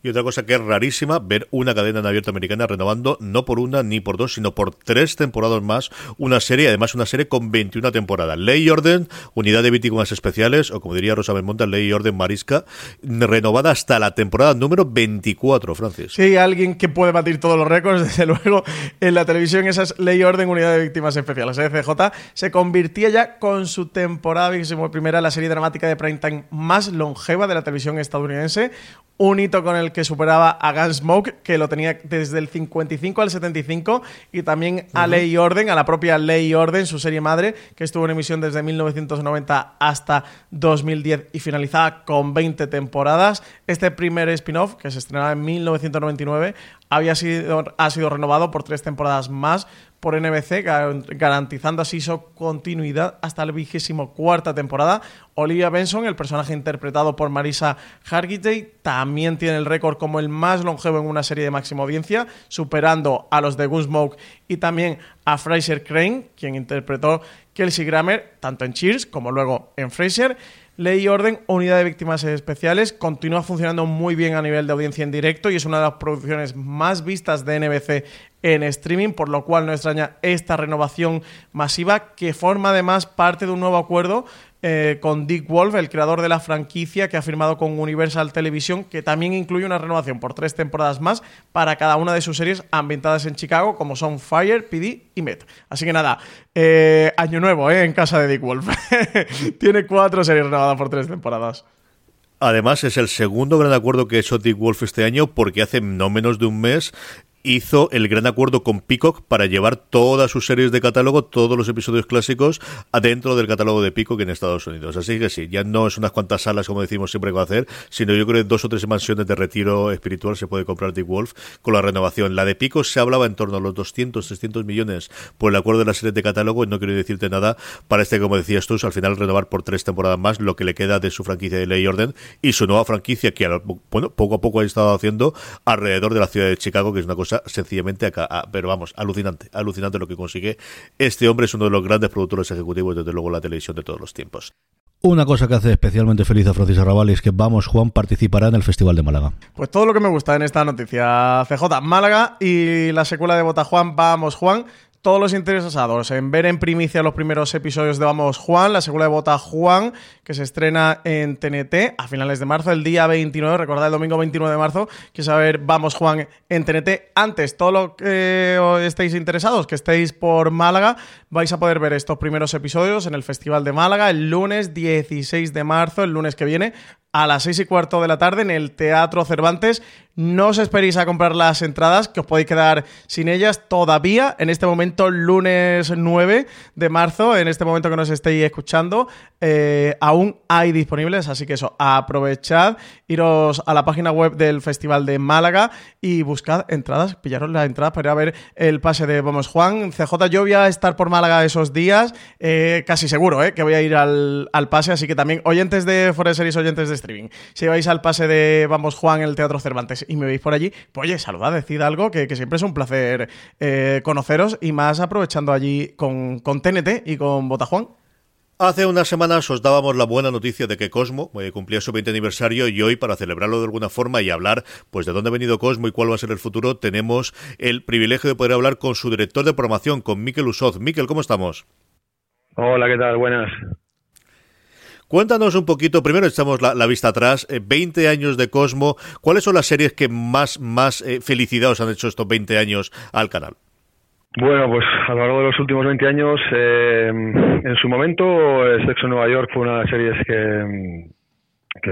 [SPEAKER 1] Y otra cosa que es rarísima, ver una cadena en abierto americana renovando no por una ni por dos, sino por tres temporadas más una serie, además una serie con 21 temporadas. Ley y Orden, Unidad de Víctimas Especiales, o como diría Rosa Belmonte, Ley y Orden Marisca, renovada hasta la temporada número 24, Francis.
[SPEAKER 2] Sí, alguien que puede batir todos los récords, desde luego, en la televisión, esa es Ley y Orden, Unidad de Víctimas Especiales. FJ se convirtió ya con su temporada primera la serie dramática de primetime más longeva de la televisión estadounidense, un hito con el que superaba a Gunsmoke, que lo tenía desde el 55 al 75, y también a Ley y Orden, a la propia Ley y Orden, su serie madre, que estuvo en emisión desde 1990 hasta 2010 y finalizaba con 20 temporadas. Este primer spin-off, que se estrenaba en 1999, había sido, ha sido renovado por tres temporadas más por NBC, garantizando así su continuidad hasta la vigésimo cuarta temporada. Olivia Benson, el personaje interpretado por Marisa Hargitay, también tiene el récord como el más longevo en una serie de máxima audiencia, superando a los de Gunsmoke y también a Fraser Crane, quien interpretó Kelsey Grammer tanto en Cheers como luego en Fraser. Ley y Orden, Unidad de Víctimas Especiales, continúa funcionando muy bien a nivel de audiencia en directo y es una de las producciones más vistas de NBC en streaming, por lo cual no extraña esta renovación masiva que forma además parte de un nuevo acuerdo eh, con Dick Wolf, el creador de la franquicia que ha firmado con Universal Television, que también incluye una renovación por tres temporadas más para cada una de sus series ambientadas en Chicago, como son Fire, PD y Met. Así que nada, eh, año nuevo eh, en casa de Dick Wolf. Tiene cuatro series renovadas por tres temporadas.
[SPEAKER 1] Además, es el segundo gran acuerdo que ha hecho Dick Wolf este año porque hace no menos de un mes hizo el gran acuerdo con Peacock para llevar todas sus series de catálogo, todos los episodios clásicos, adentro del catálogo de Peacock en Estados Unidos. Así que sí, ya no es unas cuantas salas, como decimos siempre que va a hacer, sino yo creo que dos o tres mansiones de retiro espiritual se puede comprar Dick Wolf con la renovación. La de Peacock se hablaba en torno a los 200, 300 millones por el acuerdo de las series de catálogo, y no quiero decirte nada para este, como decías tú, al final renovar por tres temporadas más lo que le queda de su franquicia de Ley Orden y su nueva franquicia que, bueno, poco a poco ha estado haciendo alrededor de la ciudad de Chicago, que es una cosa sencillamente acá. pero vamos, alucinante, alucinante lo que consigue. Este hombre es uno de los grandes productores ejecutivos, desde luego, la televisión de todos los tiempos. Una cosa que hace especialmente feliz a Francis Arrabal es que Vamos Juan participará en el Festival de Málaga.
[SPEAKER 2] Pues todo lo que me gusta en esta noticia, CJ, Málaga y la secuela de Bota Juan, Vamos Juan, todos los interesados en ver en primicia los primeros episodios de Vamos Juan, la segunda de Bota Juan, que se estrena en TNT a finales de marzo, el día 29, recordad el domingo 29 de marzo, que saber Vamos Juan en TNT. Antes, todo lo que estéis interesados, que estéis por Málaga, vais a poder ver estos primeros episodios en el Festival de Málaga el lunes 16 de marzo, el lunes que viene, a las 6 y cuarto de la tarde en el Teatro Cervantes. No os esperéis a comprar las entradas, que os podéis quedar sin ellas todavía. En este momento, lunes 9 de marzo, en este momento que nos estéis escuchando, eh, aún hay disponibles. Así que eso, aprovechad, iros a la página web del Festival de Málaga y buscad entradas, pillaros la entrada para ir a ver el pase de Vamos Juan. CJ, yo voy a estar por Málaga esos días, eh, casi seguro eh, que voy a ir al, al, pase. Así que también, oyentes de Forest oyentes de streaming. Si vais al pase de Vamos Juan en el Teatro Cervantes y me veis por allí, pues oye, saludad, decid algo, que, siempre es un placer eh, conoceros y más aprovechando allí con, con TNT y con Botajuan.
[SPEAKER 1] Hace unas semanas os dábamos la buena noticia de que Cosmo eh, cumplía su 20 aniversario y hoy, para celebrarlo de alguna forma y hablar pues de dónde ha venido Cosmo y cuál va a ser el futuro, tenemos el privilegio de poder hablar con su director de programación, con Miquel Usoz. Miquel, ¿cómo estamos?
[SPEAKER 5] Hola, ¿qué tal? Buenas.
[SPEAKER 1] Cuéntanos un poquito, primero echamos la, vista atrás, 20 eh, años de Cosmo, ¿cuáles son las series que más, más eh, felicidad os han hecho estos 20 años al canal?
[SPEAKER 5] Bueno, pues a lo largo de los últimos 20 años, eh, en su momento, Sexo Nueva York fue una de las series que, que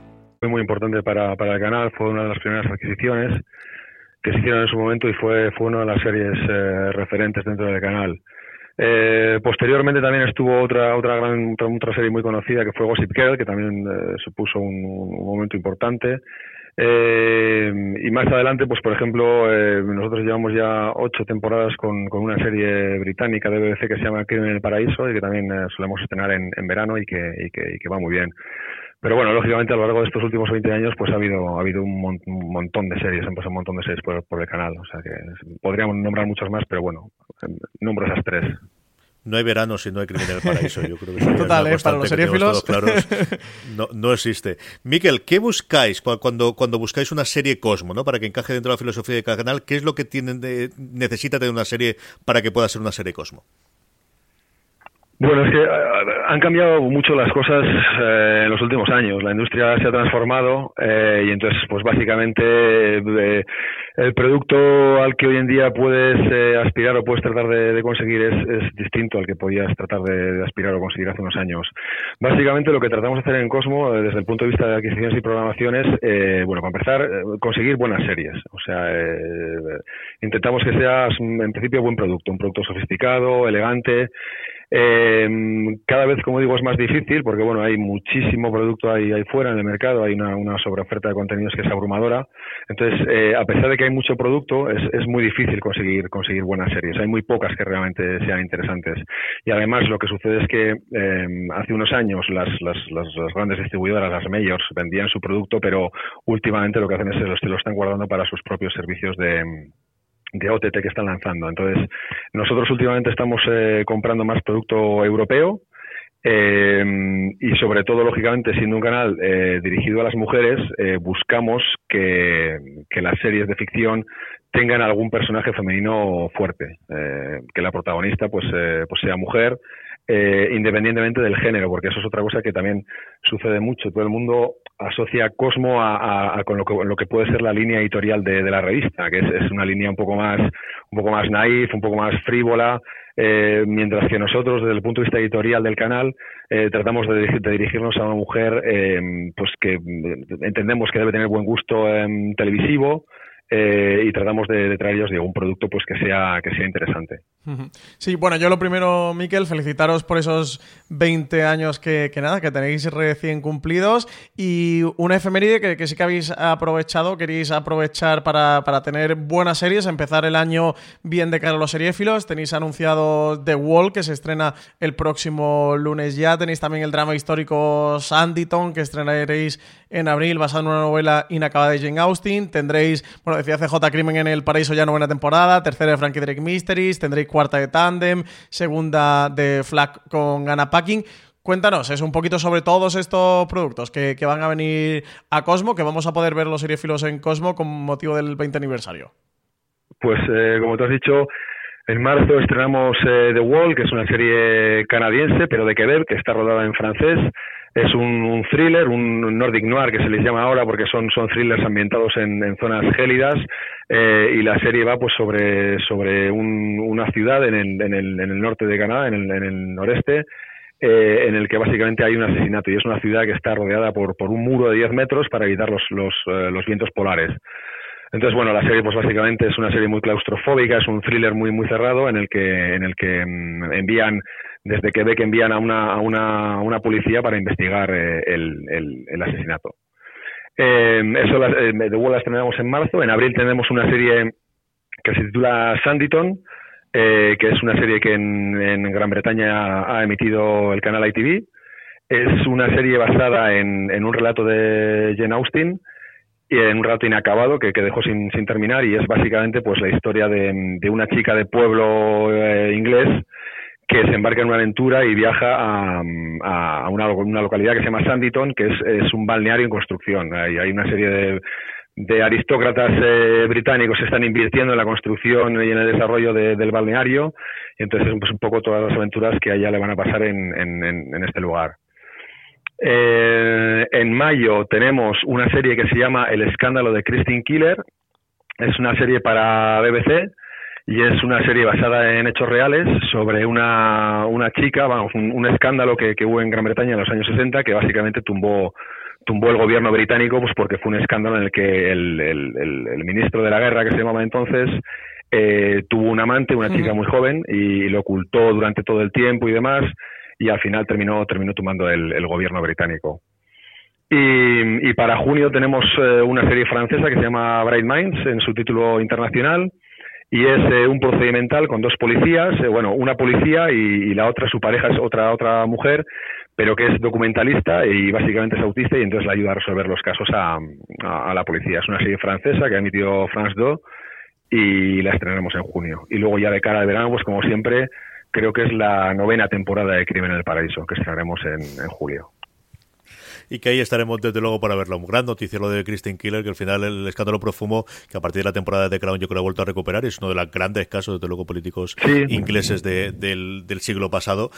[SPEAKER 5] fue muy importante para, para el canal, fue una de las primeras adquisiciones que se hicieron en su momento y fue, fue una de las series eh, referentes dentro del canal. Eh, posteriormente también estuvo otra otra gran otra, serie muy conocida que fue Gossip Girl, que también eh, supuso un, momento importante. y más adelante, pues por ejemplo, nosotros llevamos ya ocho temporadas con, con, una serie británica de BBC que se llama Crimen en el Paraíso y que también solemos estrenar en, en verano y que, y que, y que va muy bien. Pero bueno, lógicamente a lo largo de estos últimos 20 años pues ha habido ha habido un, montón de series, han pasado un montón de series por, el canal, o sea que podríamos nombrar muchas más, pero bueno, nombro esas tres.
[SPEAKER 1] No hay verano si no hay crimen en el paraíso. Yo creo que
[SPEAKER 2] Total, ¿eh? para los seriéfilos.
[SPEAKER 1] no, no existe. Miquel, ¿qué buscáis cuando, cuando buscáis una serie Cosmo, ¿no? para que encaje dentro de la filosofía de cada canal? ¿Qué es lo que tienen de, necesita tener una serie para que pueda ser una serie Cosmo?
[SPEAKER 5] Bueno, es que eh, han cambiado mucho las cosas eh, en los últimos años. La industria se ha transformado eh, y entonces, pues básicamente, el producto al que hoy en día puedes aspirar o puedes tratar de, conseguir es, distinto al que podías tratar de, aspirar o conseguir hace unos años. Básicamente, lo que tratamos de hacer en Cosmo, desde el punto de vista de adquisiciones y programaciones, bueno, para empezar, conseguir buenas series. O sea, intentamos que sea, en principio, buen producto, un producto sofisticado, elegante. Eh, cada vez, como digo, es más difícil porque, bueno, hay muchísimo producto ahí, ahí fuera en el mercado, hay una, una sobreoferta de contenidos que es abrumadora. Entonces, eh, a pesar de que hay mucho producto, es, es muy difícil conseguir, conseguir buenas series. Hay muy pocas que realmente sean interesantes. Y además, lo que sucede es que eh, hace unos años las, las, las, grandes distribuidoras, las majors, vendían su producto, pero últimamente lo que hacen es que lo están guardando para sus propios servicios de de OTT que están lanzando. Entonces, nosotros últimamente estamos eh, comprando más producto europeo eh, y sobre todo, lógicamente, siendo un canal eh, dirigido a las mujeres, buscamos que, las series de ficción tengan algún personaje femenino fuerte, que la protagonista pues, pues sea mujer, independientemente del género, porque eso es otra cosa que también sucede mucho. Todo el mundo asocia Cosmo a, con, lo que, lo que, puede ser la línea editorial de, la revista, que es, una línea un poco más, un poco más naif, un poco más frívola, eh, mientras que nosotros, desde el punto de vista editorial del canal, eh, tratamos de, dirigirnos a una mujer eh, pues que entendemos que debe tener buen gusto televisivo, eh, y tratamos de, traer ellos un producto pues que sea que sea interesante.
[SPEAKER 2] Sí, bueno, yo lo primero, Miquel, felicitaros por esos 20 años que, nada, que tenéis recién cumplidos. Y una efeméride que, sí que habéis aprovechado, queréis aprovechar para, tener buenas series, empezar el año bien de cara a los seriéfilos, tenéis anunciado The Wall, que se estrena el próximo lunes ya, tenéis también el drama histórico Sanditon, que estrenaréis en abril, basado en una novela inacabada de Jane Austen, tendréis, bueno, decía CJ Crimen en el Paraíso ya novena temporada, tercera de Frankie Drake Mysteries, tendréis cuarta de Tandem, segunda de Flack con Anna Packing. Cuéntanos, es un poquito sobre todos estos productos que, van a venir a Cosmo, que vamos a poder ver los seriefilos en Cosmo con motivo del 20 aniversario.
[SPEAKER 5] Pues eh, como te has dicho, En marzo estrenamos The Wall, que es una serie canadiense, pero de Quebec, que está rodada en francés. Es un, thriller, un Nordic Noir que se les llama ahora porque son, thrillers ambientados en, zonas gélidas eh, y la serie va pues sobre, sobre una ciudad en el, en, el, en el norte de Canadá, en el, en el noreste, eh, en el que básicamente hay un asesinato y es una ciudad que está rodeada por, por un muro de 10 metros para evitar los, los, eh, los vientos polares. Entonces, bueno, la serie pues básicamente es una serie muy claustrofóbica, es un thriller muy muy cerrado en el que en el que mm, envían desde que envían a una, a una, una policía para investigar eh, el, el, asesinato. Eh, eso la, eh, en marzo. En abril tenemos una serie que se titula Sanditon, eh, que es una serie que en, en, Gran Bretaña ha emitido el canal ITV. Es una serie basada en, en un relato de Jane Austen y en un relato inacabado que, que dejó sin, sin, terminar y es básicamente pues la historia de, de una chica de pueblo inglés que se embarca en una aventura y viaja a, a una, una, localidad que se llama Sanditon, que es, es un balneario en construcción. Hay, hay una serie de, de aristócratas eh, británicos que están invirtiendo en la construcción y en el desarrollo del balneario, y entonces pues, un poco todas las aventuras que a ella le van a pasar en, en, en este lugar. Eh, en mayo tenemos una serie que se llama El escándalo de Christine Killer. Es una serie para BBC y es una serie basada en hechos reales sobre una, una chica, vamos, un, escándalo que, que, hubo en Gran Bretaña en los años 60 que básicamente tumbó tumbó el gobierno británico pues porque fue un escándalo en el que el, el, el, ministro de la guerra que se llamaba entonces eh, tuvo un amante, una chica muy joven y lo ocultó durante todo el tiempo y demás y al final terminó terminó tumbando el, gobierno británico. Y, y, para junio tenemos eh, una serie francesa que se llama Bright Minds en su título internacional y es eh, un procedimental con dos policías, eh, bueno, una policía y, la otra, su pareja es otra otra mujer, pero que es documentalista y básicamente es autista y entonces le ayuda a resolver los casos a, a, la policía. Es una serie francesa que ha emitido France 2 y la estrenaremos en junio. Y luego ya de cara al verano, pues como siempre, creo que es la novena temporada de Crimen en el Paraíso, que estrenaremos en, en julio
[SPEAKER 1] y que ahí estaremos desde luego para verlo. Un gran noticia lo de Kristen Killer, que al final el escándalo profumo, que a partir de la temporada de Crown yo creo que ha vuelto a recuperar, es uno de los grandes casos, desde luego, políticos ingleses del, siglo pasado.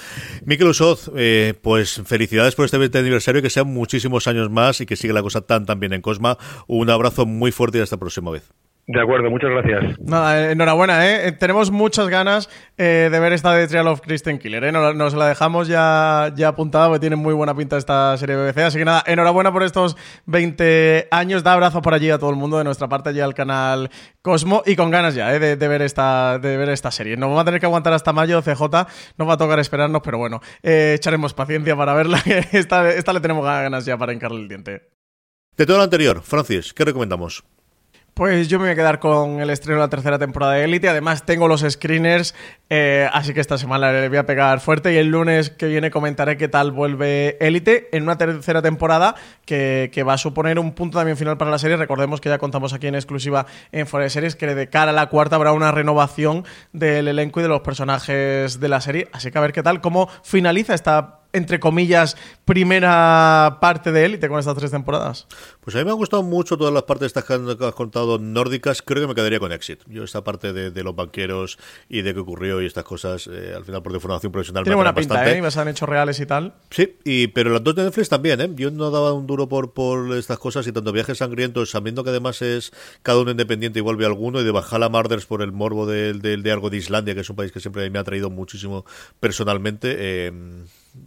[SPEAKER 1] Mikel Usoz, eh, pues felicidades por este 20 aniversario, que sean muchísimos años más y que siga la cosa tan tan bien en Cosma. Un abrazo muy fuerte y hasta la próxima vez.
[SPEAKER 5] De acuerdo, muchas gracias.
[SPEAKER 2] Nada, eh, enhorabuena, ¿eh? ¿eh? Tenemos muchas ganas eh, de ver esta de Trial of Kristen Killer, ¿eh? Nos, la dejamos ya, ya apuntada porque tiene muy buena pinta esta serie BBC. Así que nada, enhorabuena por estos 20 años. Da abrazo por allí a todo el mundo de nuestra parte, allí al canal Cosmo y con ganas ya, ¿eh? De, ver esta, de ver esta serie. Nos vamos a tener que aguantar hasta mayo, CJ. Nos va a tocar esperarnos, pero bueno, echaremos paciencia para verla. esta, esta le tenemos ganas ya para hincarle el diente.
[SPEAKER 1] De todo lo anterior, Francis, ¿qué recomendamos?
[SPEAKER 2] Pues yo me voy a quedar con el estreno de la tercera temporada de Elite. Además, tengo los screeners, eh, así que esta semana le voy a pegar fuerte. Y el lunes que viene comentaré qué tal vuelve Elite en una tercera temporada que, va a suponer un punto también final para la serie. Recordemos que ya contamos aquí en exclusiva en Fuera de Series que de cara a la cuarta habrá una renovación del elenco y de los personajes de la serie. Así que a ver qué tal, cómo finaliza esta entre comillas, primera parte de Élite con estas tres temporadas?
[SPEAKER 1] Pues a mí me han gustado mucho todas las partes estas que has contado nórdicas. Creo que me quedaría con Exit. Yo esta parte de, los banqueros y de qué ocurrió y estas cosas, eh, al final por deformación profesional
[SPEAKER 2] Tiene buena pinta, ¿eh? Y han hechos reales y tal.
[SPEAKER 1] Sí, y, pero las dos de Netflix también, ¿eh? Yo no daba un duro por, por estas cosas y tanto viajes sangrientos, sabiendo que además es cada uno independiente y vuelve alguno, y de Valhalla Murders por el morbo de, de, algo de Islandia, que es un país que siempre me ha traído muchísimo personalmente. Eh,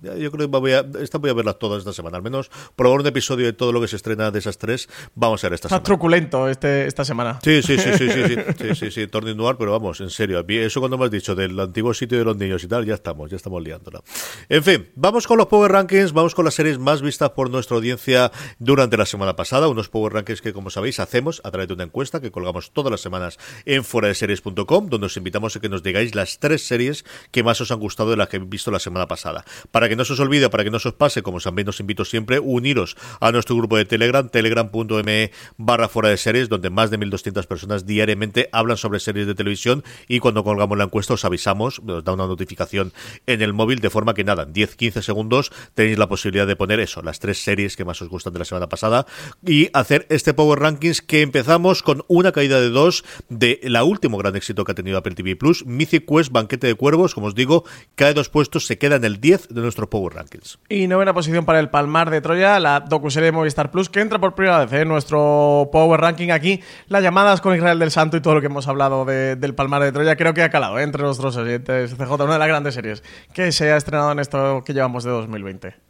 [SPEAKER 1] yo creo que voy a, esta voy a verlas todas esta semana. Al menos probar un episodio de todo lo que se estrena de esas tres. Vamos a ver esta
[SPEAKER 2] Está
[SPEAKER 1] semana.
[SPEAKER 2] truculento este, esta semana.
[SPEAKER 1] Sí, sí, sí, sí, sí, sí, sí, sí, sí, Noir, pero vamos, en serio. Eso cuando me has dicho del antiguo sitio de los niños y tal, ya estamos, ya estamos liándola. En fin, vamos con los Power Rankings, vamos con las series más vistas por nuestra audiencia durante la semana pasada. Unos Power Rankings que, como sabéis, hacemos a través de una encuesta que colgamos todas las semanas en foradeseries.com, donde os invitamos a que nos digáis las tres series que más os han gustado de las que he visto la semana pasada. Para que no se os olvide, para que no se os pase, como también os invito siempre, uniros a nuestro grupo de Telegram, telegram.me barra fuera de series, donde más de 1.200 personas diariamente hablan sobre series de televisión y cuando colgamos la encuesta os avisamos, os da una notificación en el móvil, de forma que nada, en 10-15 segundos tenéis la posibilidad de poner eso, las tres series que más os gustan de la semana pasada y hacer este Power Rankings que empezamos con una caída de dos de la último gran éxito que ha tenido Apple TV Plus, Mythic Quest Banquete de Cuervos, como os digo, cae dos puestos, se queda en el 10 de nuestros Power Rankings.
[SPEAKER 2] Y novena posición para el Palmar de Troya, la docuserie de Movistar Plus, que entra por primera vez en nuestro Power Ranking aquí. Las llamadas con Israel del Santo y todo lo que hemos hablado del Palmar de Troya, creo que ha calado ¿eh? entre nuestros oyentes. CJ, una de las grandes series que se ha estrenado en esto que llevamos de 2020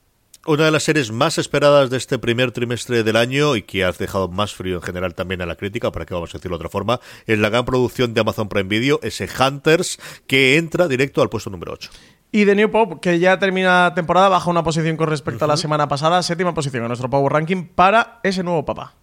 [SPEAKER 1] una de las series más esperadas de este primer trimestre del año y que has dejado más frío en general también a la crítica, para que vamos a decirlo de otra forma, es la gran producción de Amazon Prime Video, ese Hunters, que entra directo al puesto número 8.
[SPEAKER 2] Y The New Pop, que ya termina temporada, baja una posición con respecto a la semana pasada, séptima posición en nuestro Power Ranking para ese nuevo papá.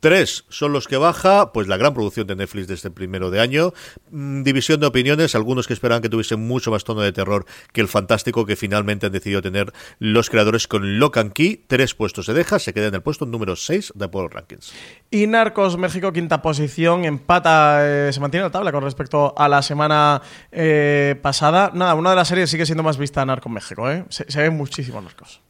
[SPEAKER 1] Tres son los que baja, pues la gran producción de Netflix de este primero de año. Mm, división de opiniones, algunos que esperaban que tuviese mucho más tono de terror que el fantástico que finalmente han decidido tener los creadores con Lock and Key. Tres puestos se deja, se queda en el puesto número 6 de Apple Rankings.
[SPEAKER 2] Y Narcos México, quinta posición, empata, eh, se mantiene la tabla con respecto a la semana eh, pasada. Nada, una de las series sigue siendo más vista Narcos México, ¿eh? se, se ven muchísimos Narcos.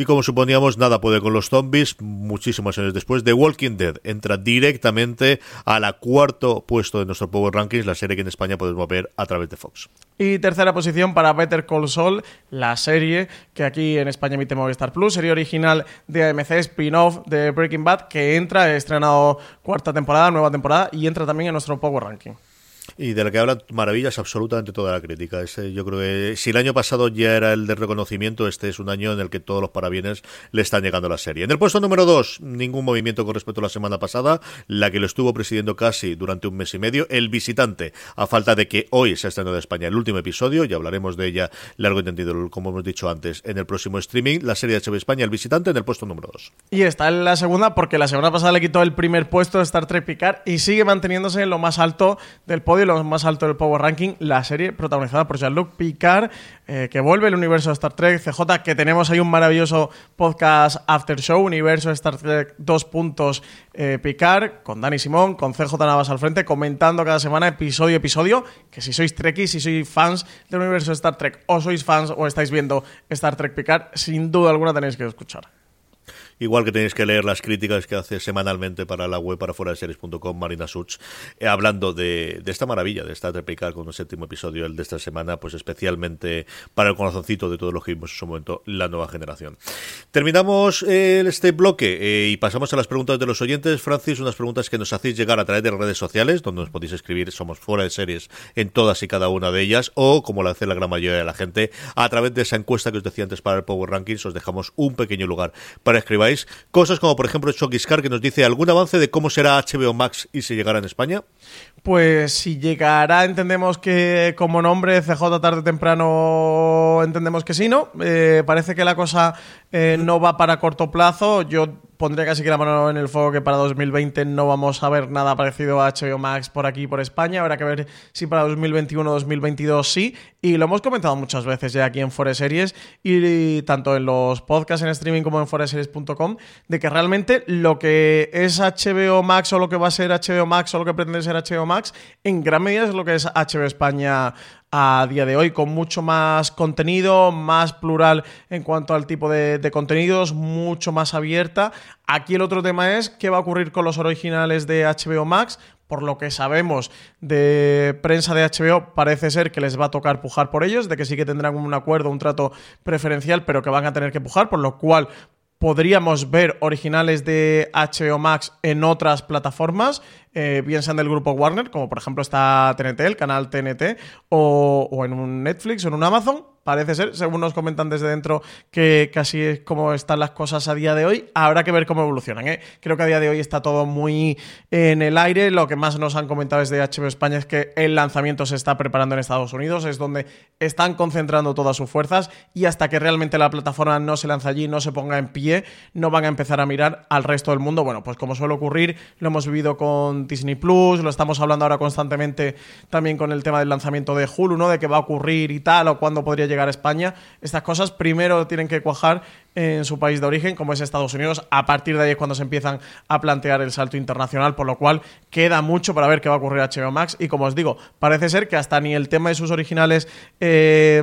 [SPEAKER 1] Y como suponíamos, nada puede con los zombies. Muchísimos años después, The Walking Dead entra directamente a la cuarto puesto de nuestro Power Rankings, la serie que en España podemos ver a través de Fox.
[SPEAKER 2] Y tercera posición para Better Call Saul, la serie que aquí en España emite Movistar Plus, serie original de AMC, spin-off de Breaking Bad, que entra, estrenado cuarta temporada, nueva temporada, y entra también en nuestro Power Ranking.
[SPEAKER 1] Y de la que hablan maravillas absolutamente toda la crítica. Este, yo creo que si el año pasado ya era el de reconocimiento, este es un año en el que todos los parabienes le están llegando a la serie. En el puesto número 2, ningún movimiento con respecto a la semana pasada, la que lo estuvo presidiendo casi durante un mes y medio. El visitante, a falta de que hoy se ha estrenado en España el último episodio, y hablaremos de ella largo y entendido, como hemos dicho antes, en el próximo streaming, la serie de HBO España, El visitante, en el puesto número 2.
[SPEAKER 2] Y está en la segunda porque la semana pasada le quitó el primer puesto de Star Trek Picard y sigue manteniéndose en lo más alto del podio lo más alto del Power Ranking, la serie protagonizada por Jean-Luc Picard, eh, que vuelve el universo de Star Trek, CJ, que tenemos ahí un maravilloso podcast After Show, universo de Star Trek 2 puntos eh, Picard, con Dani Simón, con CJ Navas al frente, comentando cada semana episodio episodio, que si sois Trekkies, si sois fans del universo de Star Trek, o sois fans o estáis viendo Star Trek Picard, sin duda alguna tenéis que escuchar.
[SPEAKER 1] Igual que tenéis que leer las críticas que hace semanalmente para la web para fuera de series.com Marina Such, eh, hablando de, esta maravilla de Star Trek con un séptimo episodio, de esta semana, pues especialmente para el corazoncito de todos los que vimos en su momento, la nueva generación. Terminamos eh, este bloque eh, y pasamos a las preguntas de los oyentes. Francis, unas preguntas que nos hacéis llegar a través de redes sociales, donde nos podéis escribir, somos fuera de series en todas y cada una de ellas, o como lo hace la gran mayoría de la gente, a través de esa encuesta que os decía antes para el Power Rankings, os dejamos un pequeño lugar para escribir Cosas como, por ejemplo, Chokiscar, que nos dice algún avance de cómo será HBO Max y si llegará en España.
[SPEAKER 2] Pues si llegará, entendemos que como nombre CJ tarde o temprano, entendemos que sí, ¿no? Eh, parece que la cosa eh, no va para corto plazo. Yo pondría casi que la mano en el fuego que para 2020 no vamos a ver nada parecido a HBO Max por aquí, por España. Habrá que ver si para 2021 o 2022 sí. Y lo hemos comentado muchas veces ya aquí en Foreseries y, tanto en los podcasts en streaming como en foreseries.com de que realmente lo que es HBO Max o lo que va a ser HBO Max o lo que pretende ser HBO Max en gran medida es lo que es HBO España a día de hoy, con mucho más contenido, más plural en cuanto al tipo de, contenidos, mucho más abierta. Aquí el otro tema es qué va a ocurrir con los originales de HBO Max. Por lo que sabemos de prensa de HBO, parece ser que les va a tocar pujar por ellos, de que sí que tendrán un acuerdo, un trato preferencial, pero que van a tener que pujar, por lo cual podríamos ver originales de HBO Max en otras plataformas, eh, bien sean del grupo Warner, como por ejemplo está TNT, el canal TNT, o, en un Netflix o en un Amazon, parece ser, según nos comentan desde dentro, que casi es como están las cosas a día de hoy. Habrá que ver cómo evolucionan. ¿eh? Creo que a día de hoy está todo muy en el aire. Lo que más nos han comentado desde HBO España es que el lanzamiento se está preparando en Estados Unidos, es donde están concentrando todas sus fuerzas y hasta que realmente la plataforma no se lance allí, no se ponga en pie, no van a empezar a mirar al resto del mundo. Bueno, pues como suele ocurrir, lo hemos vivido con Disney Plus, lo estamos hablando ahora constantemente también con el tema del lanzamiento de Hulu, ¿no? De qué va a ocurrir y tal, o cuándo podría llegar a España. Estas cosas primero tienen que cuajar en su país de origen, como es Estados Unidos. A partir de ahí es cuando se empiezan a plantear el salto internacional, por lo cual queda mucho para ver qué va a ocurrir a HBO Max. Y como os digo, parece ser que hasta ni el tema de sus originales eh,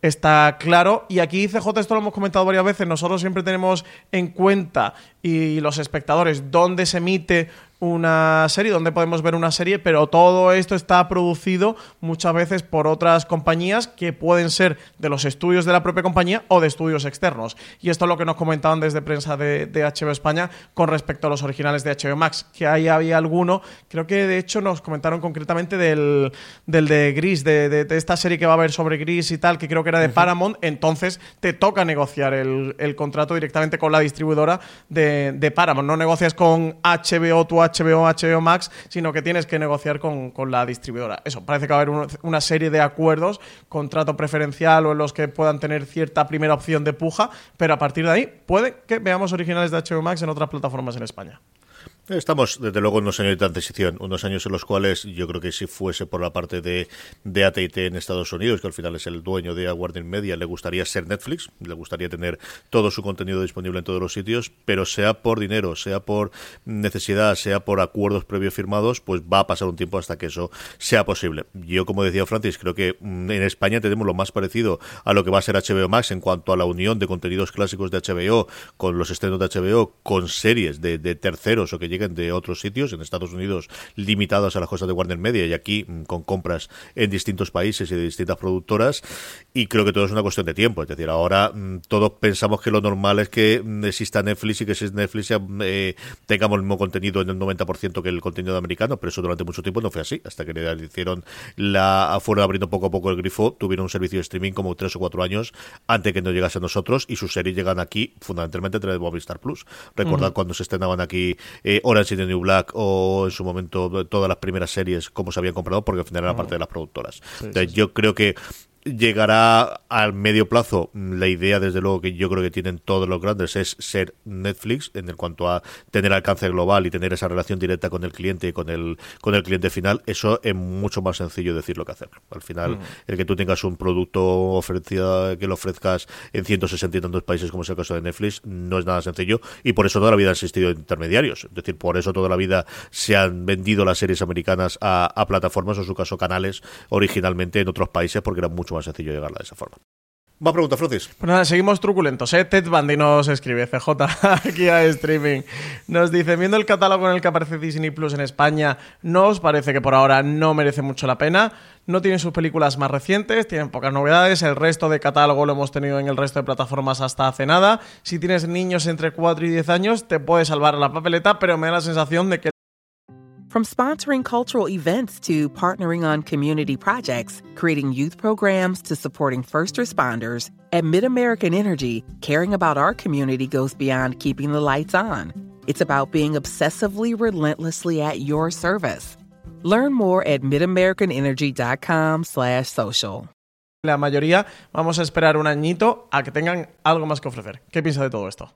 [SPEAKER 2] está claro. Y aquí, CJ, esto lo hemos comentado varias veces, nosotros siempre tenemos en cuenta y los espectadores dónde se emite una serie, donde podemos ver una serie, pero todo esto está producido muchas veces por otras compañías que pueden ser de los estudios de la propia compañía o de estudios externos. Y esto es lo que nos comentaban desde prensa de, HBO España con respecto a los originales de HBO Max, que ahí había alguno, creo que de hecho nos comentaron concretamente del, del de Gris, de, esta serie que va a haber sobre Gris y tal, que creo que era de Paramount, entonces te toca negociar el, contrato directamente con la distribuidora de, de Paramount, no negocias con HBO, tu HBO, HBO Max, sino que tienes que negociar con, la distribuidora. Eso, parece que va a haber una serie de acuerdos, contrato preferencial o en los que puedan tener cierta primera opción de puja, pero a partir de ahí puede que veamos originales de HBO Max en otras plataformas en España.
[SPEAKER 1] Estamos, desde luego, en unos años de transición, unos años en los cuales yo creo que si fuese por la parte de, de AT&T en Estados Unidos, que al final es el dueño de Warner Media, le gustaría ser Netflix, le gustaría tener todo su contenido disponible en todos los sitios, pero sea por dinero, sea por necesidad, sea por acuerdos previos firmados, pues va a pasar un tiempo hasta que eso sea posible. Yo, como decía Francis, creo que mm, en España tenemos lo más parecido a lo que va a ser HBO Max en cuanto a la unión de contenidos clásicos de HBO con los estrenos de HBO, con series de, de terceros o que lleguen de otros sitios, en Estados Unidos limitadas a las cosas de Warner Media y aquí mm, con compras en distintos países y de distintas productoras. Y creo que todo es una cuestión de tiempo. Es decir, ahora mm, todos pensamos que lo normal es que mm, exista Netflix y que si es Netflix eh, tengamos el mismo contenido en el 90% que el contenido americano, pero eso durante mucho tiempo no fue así. Hasta que le hicieron la fueron abriendo poco a poco el grifo, tuvieron un servicio de streaming como tres o cuatro años antes que no llegase a nosotros y sus series llegan aquí fundamentalmente a través de Movistar Plus. Recordad cuando se estrenaban aquí eh, Orange is the New Black o en su momento todas las primeras series como se habían comprado porque al final era parte de las productoras. Entonces, yo creo que llegará al medio plazo. La idea, desde luego, que yo creo que tienen todos los grandes es ser Netflix en el cuanto a tener alcance global y tener esa relación directa con el cliente y con el, con el cliente final. Eso es mucho más sencillo decirlo que hacerlo. Al final, el que tú tengas un producto ofrecido, que lo ofrezcas en 160 y tantos países, como es el caso de Netflix, no es nada sencillo y por eso toda la vida han existido intermediarios. Es decir, por eso toda la vida se han vendido las series americanas a, a plataformas, o en su caso canales, originalmente en otros países, porque eran mucho más sencillo llegarla de esa forma. Va pregunta, Francis.
[SPEAKER 2] Pues nada, seguimos truculentos, ¿eh? Ted Bundy nos escribe, CJ, aquí a streaming. Nos dice, viendo el catálogo en el que aparece Disney Plus en España, ¿no os parece que por ahora no merece mucho la pena? No tienen sus películas más recientes, tienen pocas novedades, el resto de catálogo lo hemos tenido en el resto de plataformas hasta hace nada. Si tienes niños entre 4 y 10 años, te puede salvar la papeleta, pero me da la sensación de que
[SPEAKER 6] From sponsoring cultural events to partnering on community projects, creating youth programs to supporting first responders, at MidAmerican Energy, caring about our community goes beyond keeping the lights on. It's about being obsessively relentlessly at your service. Learn more at midamericanenergy.com/social.
[SPEAKER 2] La mayoría vamos a esperar un añito a que tengan algo más que ofrecer. ¿Qué piensa de todo esto?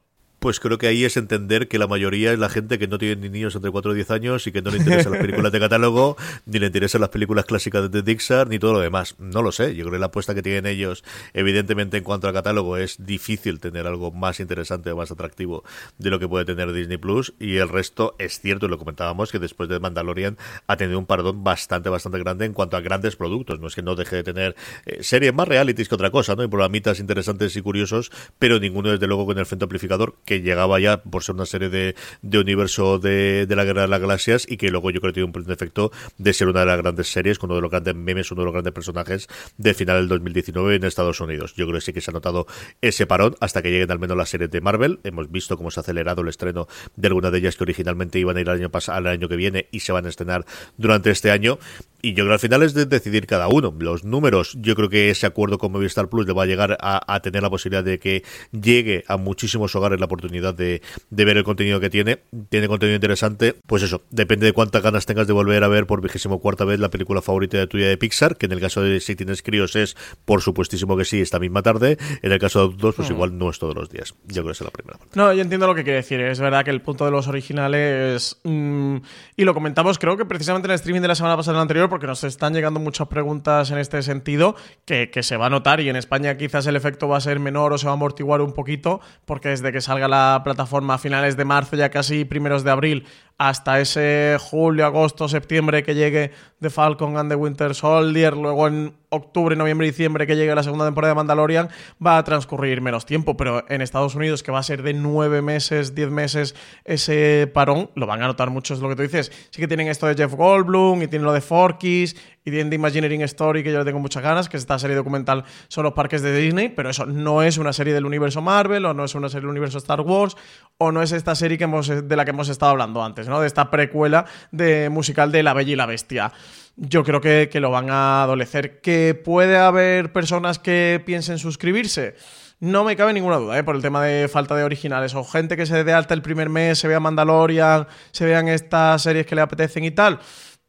[SPEAKER 1] Pues creo que ahí es entender que la mayoría es la gente que no tiene ni niños entre 4 y 10 años y que no le interesan las películas de catálogo, ni le interesan las películas clásicas de Dixar, ni todo lo demás. No lo sé. Yo creo que la apuesta que tienen ellos, evidentemente, en cuanto al catálogo, es difícil tener algo más interesante o más atractivo de lo que puede tener Disney Plus. Y el resto es cierto, y lo comentábamos, que después de Mandalorian ha tenido un perdón bastante, bastante grande en cuanto a grandes productos. No es que no deje de tener eh, series más realities que otra cosa, ¿no? Y programitas interesantes y curiosos, pero ninguno, desde luego, con el frente amplificador que llegaba ya por ser una serie de, de universo de, de, la Guerra de las Galaxias y que luego yo creo que tiene un efecto de ser una de las grandes series, con uno de los grandes memes, uno de los grandes personajes de final del 2019 en Estados Unidos. Yo creo que sí que se ha notado ese parón hasta que lleguen al menos las series de Marvel. Hemos visto cómo se ha acelerado el estreno de algunas de ellas que originalmente iban a ir al año, al año que viene y se van a estrenar durante este año. Y yo creo que al final es de decidir cada uno. Los números, yo creo que ese acuerdo con Movistar Plus le va a llegar a, tener la posibilidad de que llegue a muchísimos hogares la oportunidad de, ver el contenido que tiene. Tiene contenido interesante. Pues eso, depende de cuántas ganas tengas de volver a ver por vigésimo cuarta vez la película favorita de tuya de Pixar, que en el caso de Si tienes críos es, por supuestísimo que sí, esta misma tarde. En el caso de dos, pues mm. igual no es todos los días. Yo creo que es la primera parte.
[SPEAKER 2] No, yo entiendo lo que quiere decir. Es verdad que el punto de los originales. Mm, y lo comentamos, creo que precisamente en el streaming de la semana pasada, en anterior, porque nos están llegando muchas preguntas en este sentido que, se va a notar y en España quizás el efecto va a ser menor o se va a amortiguar un poquito porque desde que salga la plataforma a finales de marzo, ya casi primeros de abril, hasta ese julio, agosto, septiembre que llegue The Falcon and the Winter Soldier, luego en octubre, noviembre diciembre que llegue la segunda temporada de Mandalorian, va a transcurrir menos tiempo, pero en Estados Unidos, que va a ser de nueve meses, diez meses ese parón, lo van a notar mucho, es lo que tú dices. Sí que tienen esto de Jeff Goldblum y tienen lo de Forkis y tienen The Imagineering Story, que yo le tengo muchas ganas, que es esta serie documental son los parques de Disney, pero eso no es una serie del universo Marvel, o no es una serie del universo Star Wars, o no es esta serie que hemos, de la que hemos estado hablando antes, De esta precuela de musical de La Bella y la Bestia yo creo que, lo van a adolecer. ¿Que puede haber personas que piensen suscribirse? No me cabe ninguna duda, ¿eh? por el tema de falta de originales. O gente que se dé alta el primer mes, se vea Mandalorian, se vean estas series que le apetecen y tal.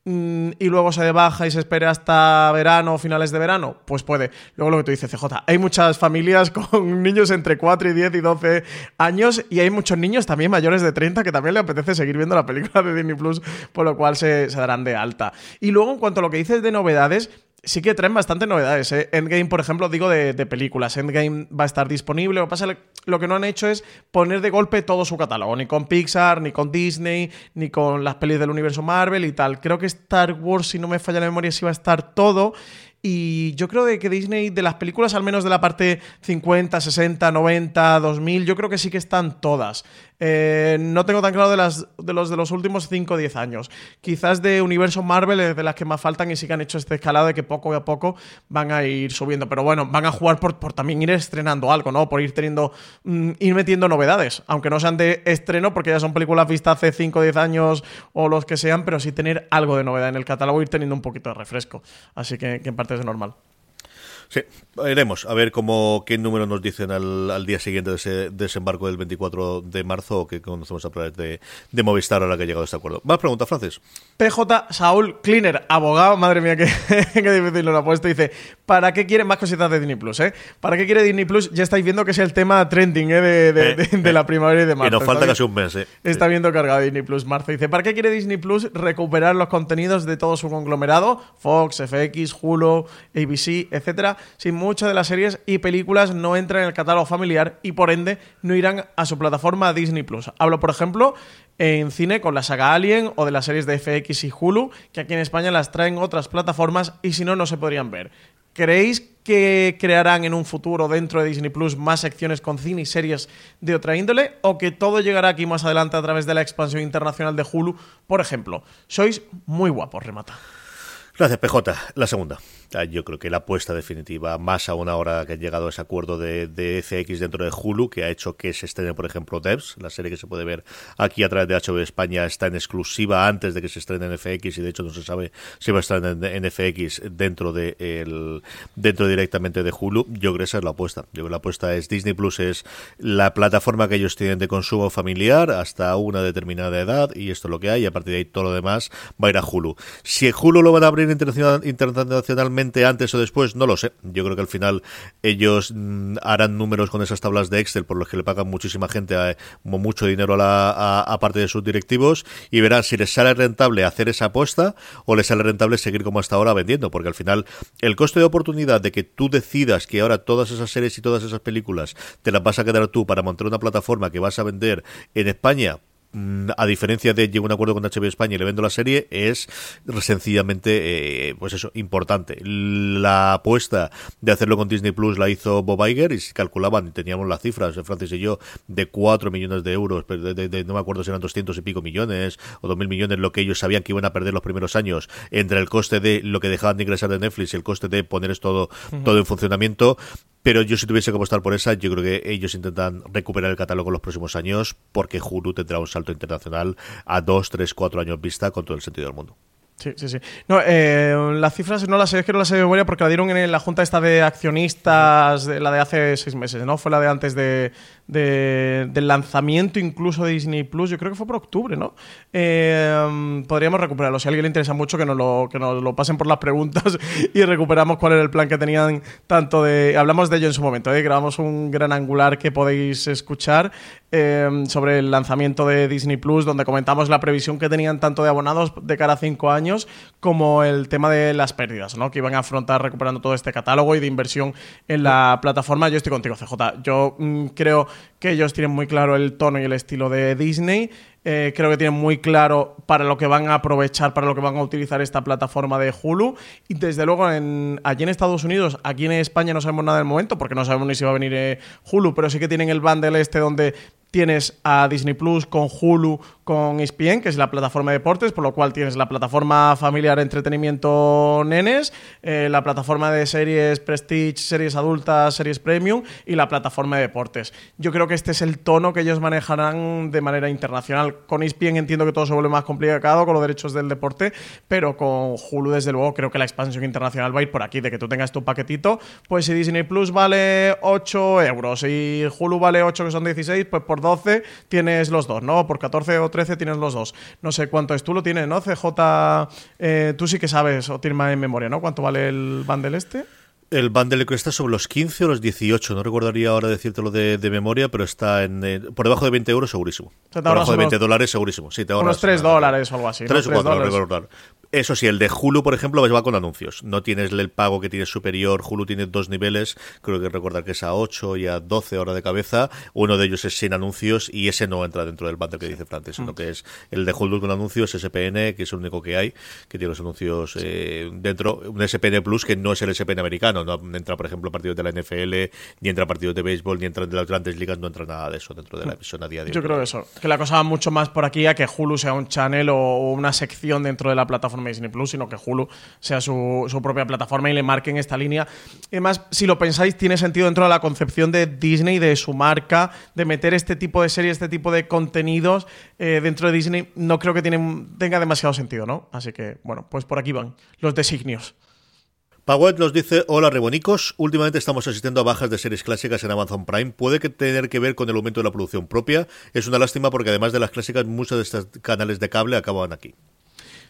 [SPEAKER 2] Mm, y luego se baja y se espere hasta verano o finales de verano, pues puede. Luego lo que tú dices, CJ, hay muchas familias con niños entre 4 y 10 y 12 años y hay muchos niños también mayores de 30 que también le apetece seguir viendo la película de Disney Plus, por lo cual se, se darán de alta. Y luego en cuanto a lo que dices de novedades, sí que traen bastante novedades. ¿eh? Endgame, por ejemplo, digo de, películas. Endgame va a estar disponible. Lo que pasa lo que no han hecho es poner de golpe todo su catálogo. Ni con Pixar, ni con Disney, ni con las pelis del universo Marvel y tal. Creo que Star Wars, si no me falla la memoria, sí va a estar todo. Y yo creo de que Disney, de las películas, al menos de la parte 50, 60, 90, 2000, yo creo que sí que están todas. Eh, no tengo tan claro de, las, de los de los últimos 5 o 10 años. Quizás de Universo Marvel es de las que más faltan y sí que han hecho este escalado de que poco a poco van a ir subiendo. Pero bueno, van a jugar por, por también ir estrenando algo, ¿no? Por ir teniendo. Mm, ir metiendo novedades. Aunque no sean de estreno, porque ya son películas vistas hace 5 o 10 años o los que sean, pero sí tener algo de novedad en el catálogo, ir teniendo un poquito de refresco. Así que, que en parte es normal.
[SPEAKER 1] Sí, iremos a ver cómo qué número nos dicen al, día siguiente de ese desembarco del 24 de marzo o que conocemos a través de, de Movistar ahora que ha llegado a este acuerdo. Más preguntas, Francis.
[SPEAKER 2] PJ Saúl Cleaner, abogado, madre mía, qué, difícil lo ha puesto. Dice: ¿Para qué quiere más cositas de Disney Plus? Eh? ¿Para qué quiere Disney Plus? Ya estáis viendo que es el tema trending eh, de, de, la primavera y de marzo.
[SPEAKER 1] Y nos falta casi un mes. Eh.
[SPEAKER 2] Está viendo cargado Disney Plus marzo. Dice: ¿Para qué quiere Disney Plus recuperar los contenidos de todo su conglomerado? Fox, FX, Hulu, ABC, etcétera si muchas de las series y películas no entran en el catálogo familiar y por ende no irán a su plataforma Disney Plus. Hablo, por ejemplo, en cine con la saga Alien o de las series de FX y Hulu, que aquí en España las traen otras plataformas y si no, no se podrían ver. ¿Creéis que crearán en un futuro dentro de Disney Plus más secciones con cine y series de otra índole? ¿O que todo llegará aquí más adelante a través de la expansión internacional de Hulu? Por ejemplo, sois muy guapos, remata.
[SPEAKER 1] Gracias, PJ. La segunda. Ah, yo creo que la apuesta definitiva, más a una hora que ha llegado a ese acuerdo de, de FX dentro de Hulu, que ha hecho que se estrene, por ejemplo, Devs, la serie que se puede ver aquí a través de HBO España, está en exclusiva antes de que se estrene en FX y de hecho no se sabe si va a estar en, FX dentro de el, dentro directamente de Hulu. Yo creo que esa es la apuesta. Yo creo que la apuesta es Disney Plus es la plataforma que ellos tienen de consumo familiar hasta una determinada edad y esto es lo que hay y a partir de ahí todo lo demás va a ir a Hulu. Si Hulu lo van a abrir internacional, internacionalmente antes o después, no lo sé. Yo creo que al final ellos mm, harán números con esas tablas de Excel por los que le pagan muchísima gente a, mucho dinero a, la, a, parte de sus directivos y verán si les sale rentable hacer esa apuesta o les sale rentable seguir como hasta ahora vendiendo, porque al final el coste de oportunidad de que tú decidas que ahora todas esas series y todas esas películas te las vas a quedar tú para montar una plataforma que vas a vender en España, a diferencia de llego a un acuerdo con HBO España y le vendo la serie, es sencillamente, eh, pues eso, importante. La apuesta de hacerlo con Disney Plus la hizo Bob Iger y se calculaban, teníamos las cifras, Francis y yo, de 4 millones de euros, de, no me acuerdo si eran 200 y pico millones o 2.000 millones, lo que ellos sabían que iban a perder los primeros años, entre el coste de lo que dejaban de ingresar de Netflix y el coste de poner todo, todo en funcionamiento pero yo si tuviese que apostar por esa, yo creo que ellos intentan recuperar el catálogo en los próximos años porque Hulu tendrá un salto internacional a dos, tres, cuatro años vista con todo el sentido del mundo.
[SPEAKER 2] Sí, sí, sí. No, eh, las cifras no las sé, es que no las sé de memoria porque la dieron en la junta esta de accionistas, la de hace seis meses, ¿no? Fue la de antes de, del lanzamiento incluso de Disney Plus, yo creo que fue por octubre, ¿no? Eh, podríamos recuperarlo. Si a alguien le interesa mucho, que nos, lo, que nos lo pasen por las preguntas y recuperamos cuál era el plan que tenían tanto de... Hablamos de ello en su momento, ¿eh? grabamos un gran angular que podéis escuchar eh, sobre el lanzamiento de Disney Plus, donde comentamos la previsión que tenían tanto de abonados de cara a cinco años como el tema de las pérdidas, ¿no? Que iban a afrontar recuperando todo este catálogo y de inversión en la plataforma. Yo estoy contigo, CJ. Yo mm, creo que ellos tienen muy claro el tono y el estilo de Disney. Eh, creo que tienen muy claro para lo que van a aprovechar, para lo que van a utilizar esta plataforma de Hulu. Y desde luego, en, allí en Estados Unidos, aquí en España no sabemos nada del momento, porque no sabemos ni si va a venir eh, Hulu, pero sí que tienen el bundle este donde tienes a Disney Plus con Hulu, con ESPN, que es la plataforma de deportes, por lo cual tienes la plataforma familiar entretenimiento nenes, eh, la plataforma de series Prestige, series adultas, series premium y la plataforma de deportes. Yo creo que este es el tono que ellos manejarán de manera internacional. Con ESPN entiendo que todo se vuelve más complicado con los derechos del deporte, pero con Hulu desde luego creo que la expansión internacional va a ir por aquí, de que tú tengas tu paquetito, pues si Disney Plus vale 8 euros y Hulu vale 8 que son 16, pues por 12 tienes los dos, ¿no? Por 14 o 13 tienes los dos. No sé cuánto es, tú lo tienes, ¿no? CJ, eh, tú sí que sabes o tienes más en memoria, ¿no? ¿Cuánto vale el bundle este?
[SPEAKER 1] El bundle cuesta sobre los 15 o los 18, no recordaría ahora decírtelo de, de memoria, pero está en eh, por debajo de 20 euros segurísimo. por debajo de 20 dólares segurísimo. Sí, te
[SPEAKER 2] unos 3 dólares o algo así.
[SPEAKER 1] 3 o 4, no recordar. Eso sí, el de Hulu, por ejemplo, va con anuncios. No tienes el pago que tienes superior. Hulu tiene dos niveles. Creo que recordar que es a 8 y a 12 horas de cabeza. Uno de ellos es sin anuncios y ese no entra dentro del bundle que dice Francis, sino mm. que es el de Hulu con anuncios, SPN, que es el único que hay, que tiene los anuncios eh, dentro. Un SPN Plus que no es el SPN americano. No entra, por ejemplo, partidos de la NFL, ni entra partidos de béisbol, ni entra de las grandes ligas. No entra nada de eso dentro de la mm. emisión a día de hoy.
[SPEAKER 2] Yo creo que eso. Que la cosa va mucho más por aquí a que Hulu sea un channel o una sección dentro de la plataforma Disney Plus, sino que Hulu sea su, propia plataforma y le marquen esta línea. Además, si lo pensáis, tiene sentido dentro de la concepción de Disney, de su marca, de meter este tipo de series, este tipo de contenidos eh, dentro de Disney. No creo que tenga demasiado sentido, ¿no? Así que, bueno, pues por aquí van los designios.
[SPEAKER 1] Pawet nos dice, hola rebonicos, últimamente estamos asistiendo a bajas de series clásicas en Amazon Prime, puede que tener que ver con el aumento de la producción propia, es una lástima porque además de las clásicas muchos de estos canales de cable acaban aquí.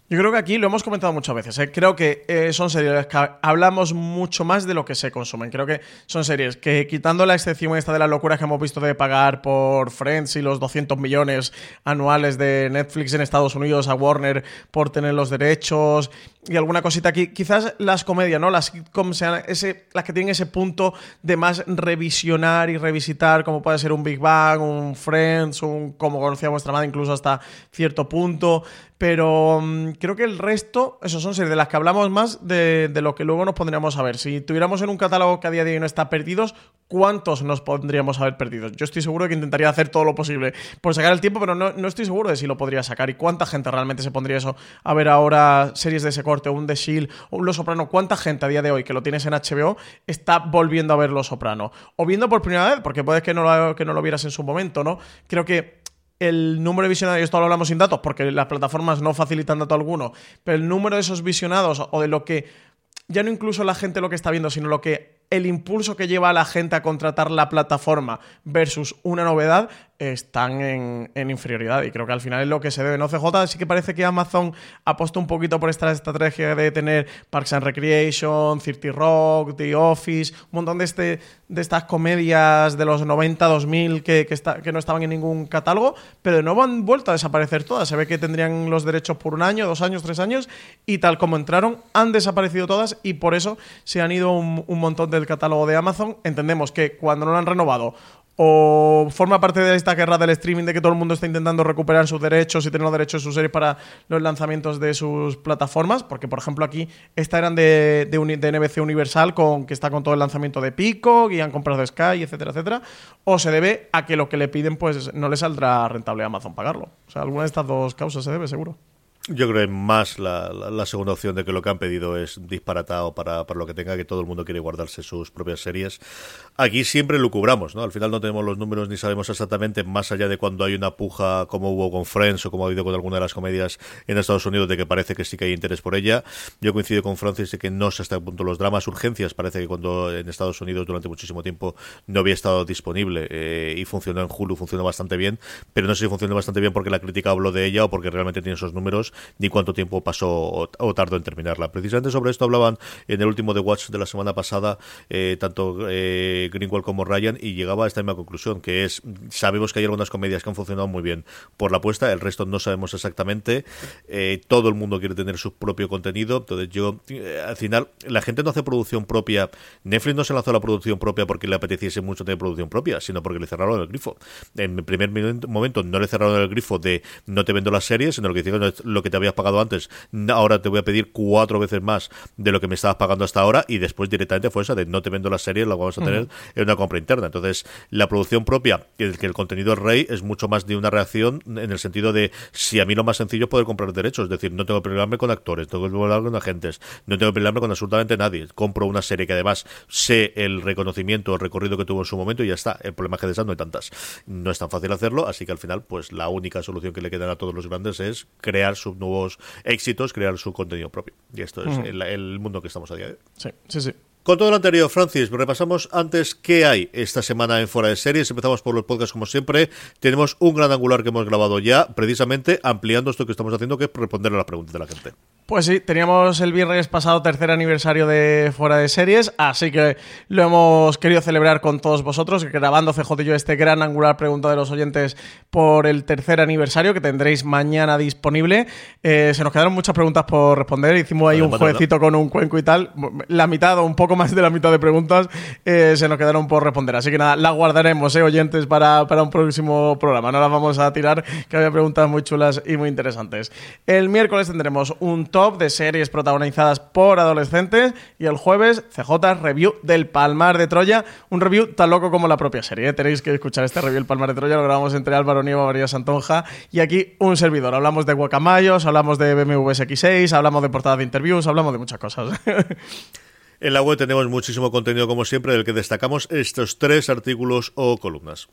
[SPEAKER 2] Yo creo que aquí lo hemos comentado muchas veces. ¿eh? Creo que eh, son series que hablamos mucho más de lo que se consumen. Creo que son series que, quitando la excepción esta de las locuras que hemos visto de pagar por Friends y los 200 millones anuales de Netflix en Estados Unidos a Warner por tener los derechos y alguna cosita aquí, quizás las comedias, ¿no? Las sitcoms sean ese, las que tienen ese punto de más revisionar y revisitar, como puede ser un Big Bang, un Friends, un como conocía vuestra madre, incluso hasta cierto punto. Pero mm, creo que el resto, eso son series de las que hablamos más de, lo que luego nos pondríamos a ver. Si tuviéramos en un catálogo que a día de hoy no está perdidos, ¿cuántos nos pondríamos a ver perdidos? Yo estoy seguro de que intentaría hacer todo lo posible por sacar el tiempo, pero no, no estoy seguro de si lo podría sacar. ¿Y cuánta gente realmente se pondría eso a ver ahora series de ese corte, un The Shield, un Los Soprano? ¿Cuánta gente a día de hoy que lo tienes en HBO está volviendo a ver Los Soprano? O viendo por primera vez, porque puede que no lo, que no lo vieras en su momento, ¿no? Creo que el número de visionados, esto lo hablamos sin datos porque las plataformas no facilitan dato alguno, pero el número de esos visionados o de lo que, ya no incluso la gente lo que está viendo, sino lo que el impulso que lleva a la gente a contratar la plataforma versus una novedad están en, inferioridad y creo que al final es lo que se debe. No CJ sí que parece que Amazon apuesta un poquito por esta estrategia de tener Parks and Recreation, Cirty Rock, The Office, un montón de, este, de estas comedias de los 90, 2000 que, que, que no estaban en ningún catálogo, pero de nuevo han vuelto a desaparecer todas. Se ve que tendrían los derechos por un año, dos años, tres años y tal como entraron, han desaparecido todas y por eso se han ido un, un montón del catálogo de Amazon. Entendemos que cuando no lo han renovado o forma parte de esta guerra del streaming de que todo el mundo está intentando recuperar sus derechos y tener los derechos de sus series para los lanzamientos de sus plataformas, porque por ejemplo aquí esta eran de, NBC Universal con que está con todo el lanzamiento de Pico y han comprado Sky, etcétera, etcétera, o se debe a que lo que le piden pues no le saldrá rentable a Amazon pagarlo. O sea, alguna de estas dos causas se debe seguro.
[SPEAKER 1] Yo creo que más la, la, segunda opción de que lo que han pedido es disparatado para, para, lo que tenga, que todo el mundo quiere guardarse sus propias series. Aquí siempre lo cubramos, ¿no? Al final no tenemos los números ni sabemos exactamente, más allá de cuando hay una puja como hubo con Friends o como ha habido con alguna de las comedias en Estados Unidos, de que parece que sí que hay interés por ella. Yo coincido con Francis de que no sé hasta qué punto los dramas, urgencias, parece que cuando en Estados Unidos durante muchísimo tiempo no había estado disponible eh, y funcionó en Hulu, funcionó bastante bien, pero no sé si funcionó bastante bien porque la crítica habló de ella o porque realmente tiene esos números, ni cuánto tiempo pasó o, tardó en terminarla. Precisamente sobre esto hablaban en el último The Watch de la semana pasada, eh, tanto eh, Greenwald como Ryan y llegaba a esta misma conclusión, que es, sabemos que hay algunas comedias que han funcionado muy bien por la apuesta, el resto no sabemos exactamente, eh, todo el mundo quiere tener su propio contenido, entonces yo, al final, la gente no hace producción propia, Netflix no se lanzó a la producción propia porque le apeteciese mucho tener producción propia, sino porque le cerraron el grifo. En el primer momento no le cerraron el grifo de no te vendo las series, sino lo que hicieron lo que te habías pagado antes, ahora te voy a pedir cuatro veces más de lo que me estabas pagando hasta ahora y después directamente fue esa de no te vendo las series, la vamos a tener en una compra interna. Entonces, la producción propia, el que el contenido es rey, es mucho más de una reacción en el sentido de si a mí lo más sencillo es poder comprar derechos, es decir, no tengo que pelearme con actores, tengo que pelearme con agentes, no tengo que pelearme con absolutamente nadie. Compro una serie que además sé el reconocimiento, el recorrido que tuvo en su momento y ya está. El problema es que de esas no hay tantas. No es tan fácil hacerlo, así que al final, pues la única solución que le quedan a todos los grandes es crear sus nuevos éxitos, crear su contenido propio. Y esto es el, el mundo que estamos a día de hoy.
[SPEAKER 2] Sí, sí, sí.
[SPEAKER 1] Con todo lo anterior, Francis, repasamos antes qué hay esta semana en Fuera de Series. Empezamos por los podcasts como siempre. Tenemos un gran angular que hemos grabado ya, precisamente ampliando esto que estamos haciendo, que es responder a las preguntas de la gente.
[SPEAKER 2] Pues sí, teníamos el viernes pasado tercer aniversario de Fuera de Series, así que lo hemos querido celebrar con todos vosotros, grabando CJ y yo este gran angular pregunta de los oyentes por el tercer aniversario que tendréis mañana disponible. Eh, se nos quedaron muchas preguntas por responder, hicimos ahí un jueguecito con un cuenco y tal, la mitad o un poco más de la mitad de preguntas eh, se nos quedaron por responder, así que nada, las guardaremos, eh, oyentes, para, para un próximo programa, no las vamos a tirar, que había preguntas muy chulas y muy interesantes. El miércoles tendremos un top de series protagonizadas por adolescentes y el jueves CJ Review del Palmar de Troya, un review tan loco como la propia serie. ¿eh? Tenéis que escuchar este review del Palmar de Troya, lo grabamos entre Álvaro Nieva, María Santonja y aquí un servidor. Hablamos de guacamayos, hablamos de BMW X6, hablamos de portadas de interviews, hablamos de muchas cosas.
[SPEAKER 1] En la web tenemos muchísimo contenido como siempre, del que destacamos estos tres artículos o columnas.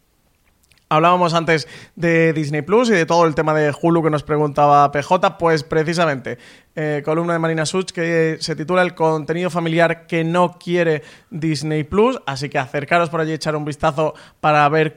[SPEAKER 2] Hablábamos antes de Disney Plus y de todo el tema de Hulu que nos preguntaba PJ, pues precisamente eh, columna de Marina Such que se titula El contenido familiar que no quiere Disney Plus, así que acercaros por allí echar un vistazo para ver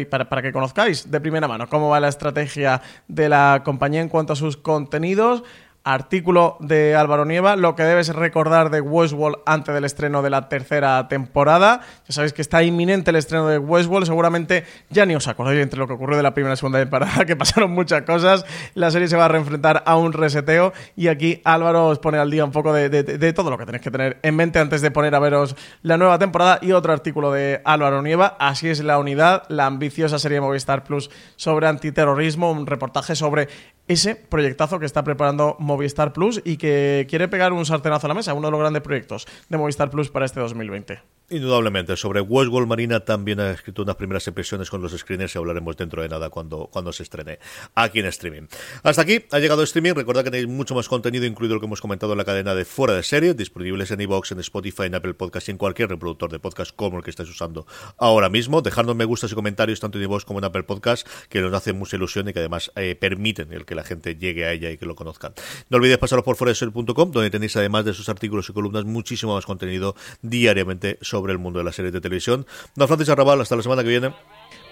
[SPEAKER 2] y para, para que conozcáis de primera mano cómo va la estrategia de la compañía en cuanto a sus contenidos artículo de Álvaro Nieva, lo que debes recordar de Westworld antes del estreno de la tercera temporada. Ya sabéis que está inminente el estreno de Westworld, seguramente ya ni os acordáis entre lo que ocurrió de la primera y segunda temporada, que pasaron muchas cosas. La serie se va a reenfrentar a un reseteo y aquí Álvaro os pone al día un poco de, todo lo que tenéis que tener en mente antes de poner a veros la nueva temporada y otro artículo de Álvaro Nieva. Así es la unidad, la ambiciosa serie de Movistar Plus sobre antiterrorismo, un reportaje sobre ese proyectazo que está preparando Movistar Plus y que quiere pegar un sartenazo a la mesa, uno de los grandes proyectos de Movistar Plus para este 2020.
[SPEAKER 1] Indudablemente. Sobre Westworld Marina también ha escrito unas primeras impresiones con los screeners y hablaremos dentro de nada cuando, cuando se estrene aquí en streaming. Hasta aquí ha llegado streaming. Recordad que tenéis mucho más contenido, incluido lo que hemos comentado en la cadena de Fuera de Serie, disponibles en iVoox, en Spotify, en Apple Podcast y en cualquier reproductor de podcast como el que estáis usando ahora mismo. Dejadnos me gustas y comentarios tanto en iVoox como en Apple Podcast, que nos hacen mucha ilusión y que además eh, permiten el que la gente llegue a ella y que lo conozcan. No olvidéis pasaros por foreserie.com, donde tenéis además de sus artículos y columnas muchísimo más contenido diariamente sobre sobre el mundo de las series de televisión. Don Francis Arrabal, hasta la semana que viene.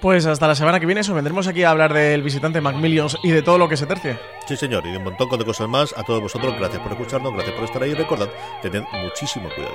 [SPEAKER 2] Pues hasta la semana que viene, eso vendremos aquí a hablar del visitante Macmillions y de todo lo que se tercie.
[SPEAKER 1] Sí, señor, y de un montón de cosas más. A todos vosotros, gracias por escucharnos, gracias por estar ahí. Recordad, tened muchísimo cuidado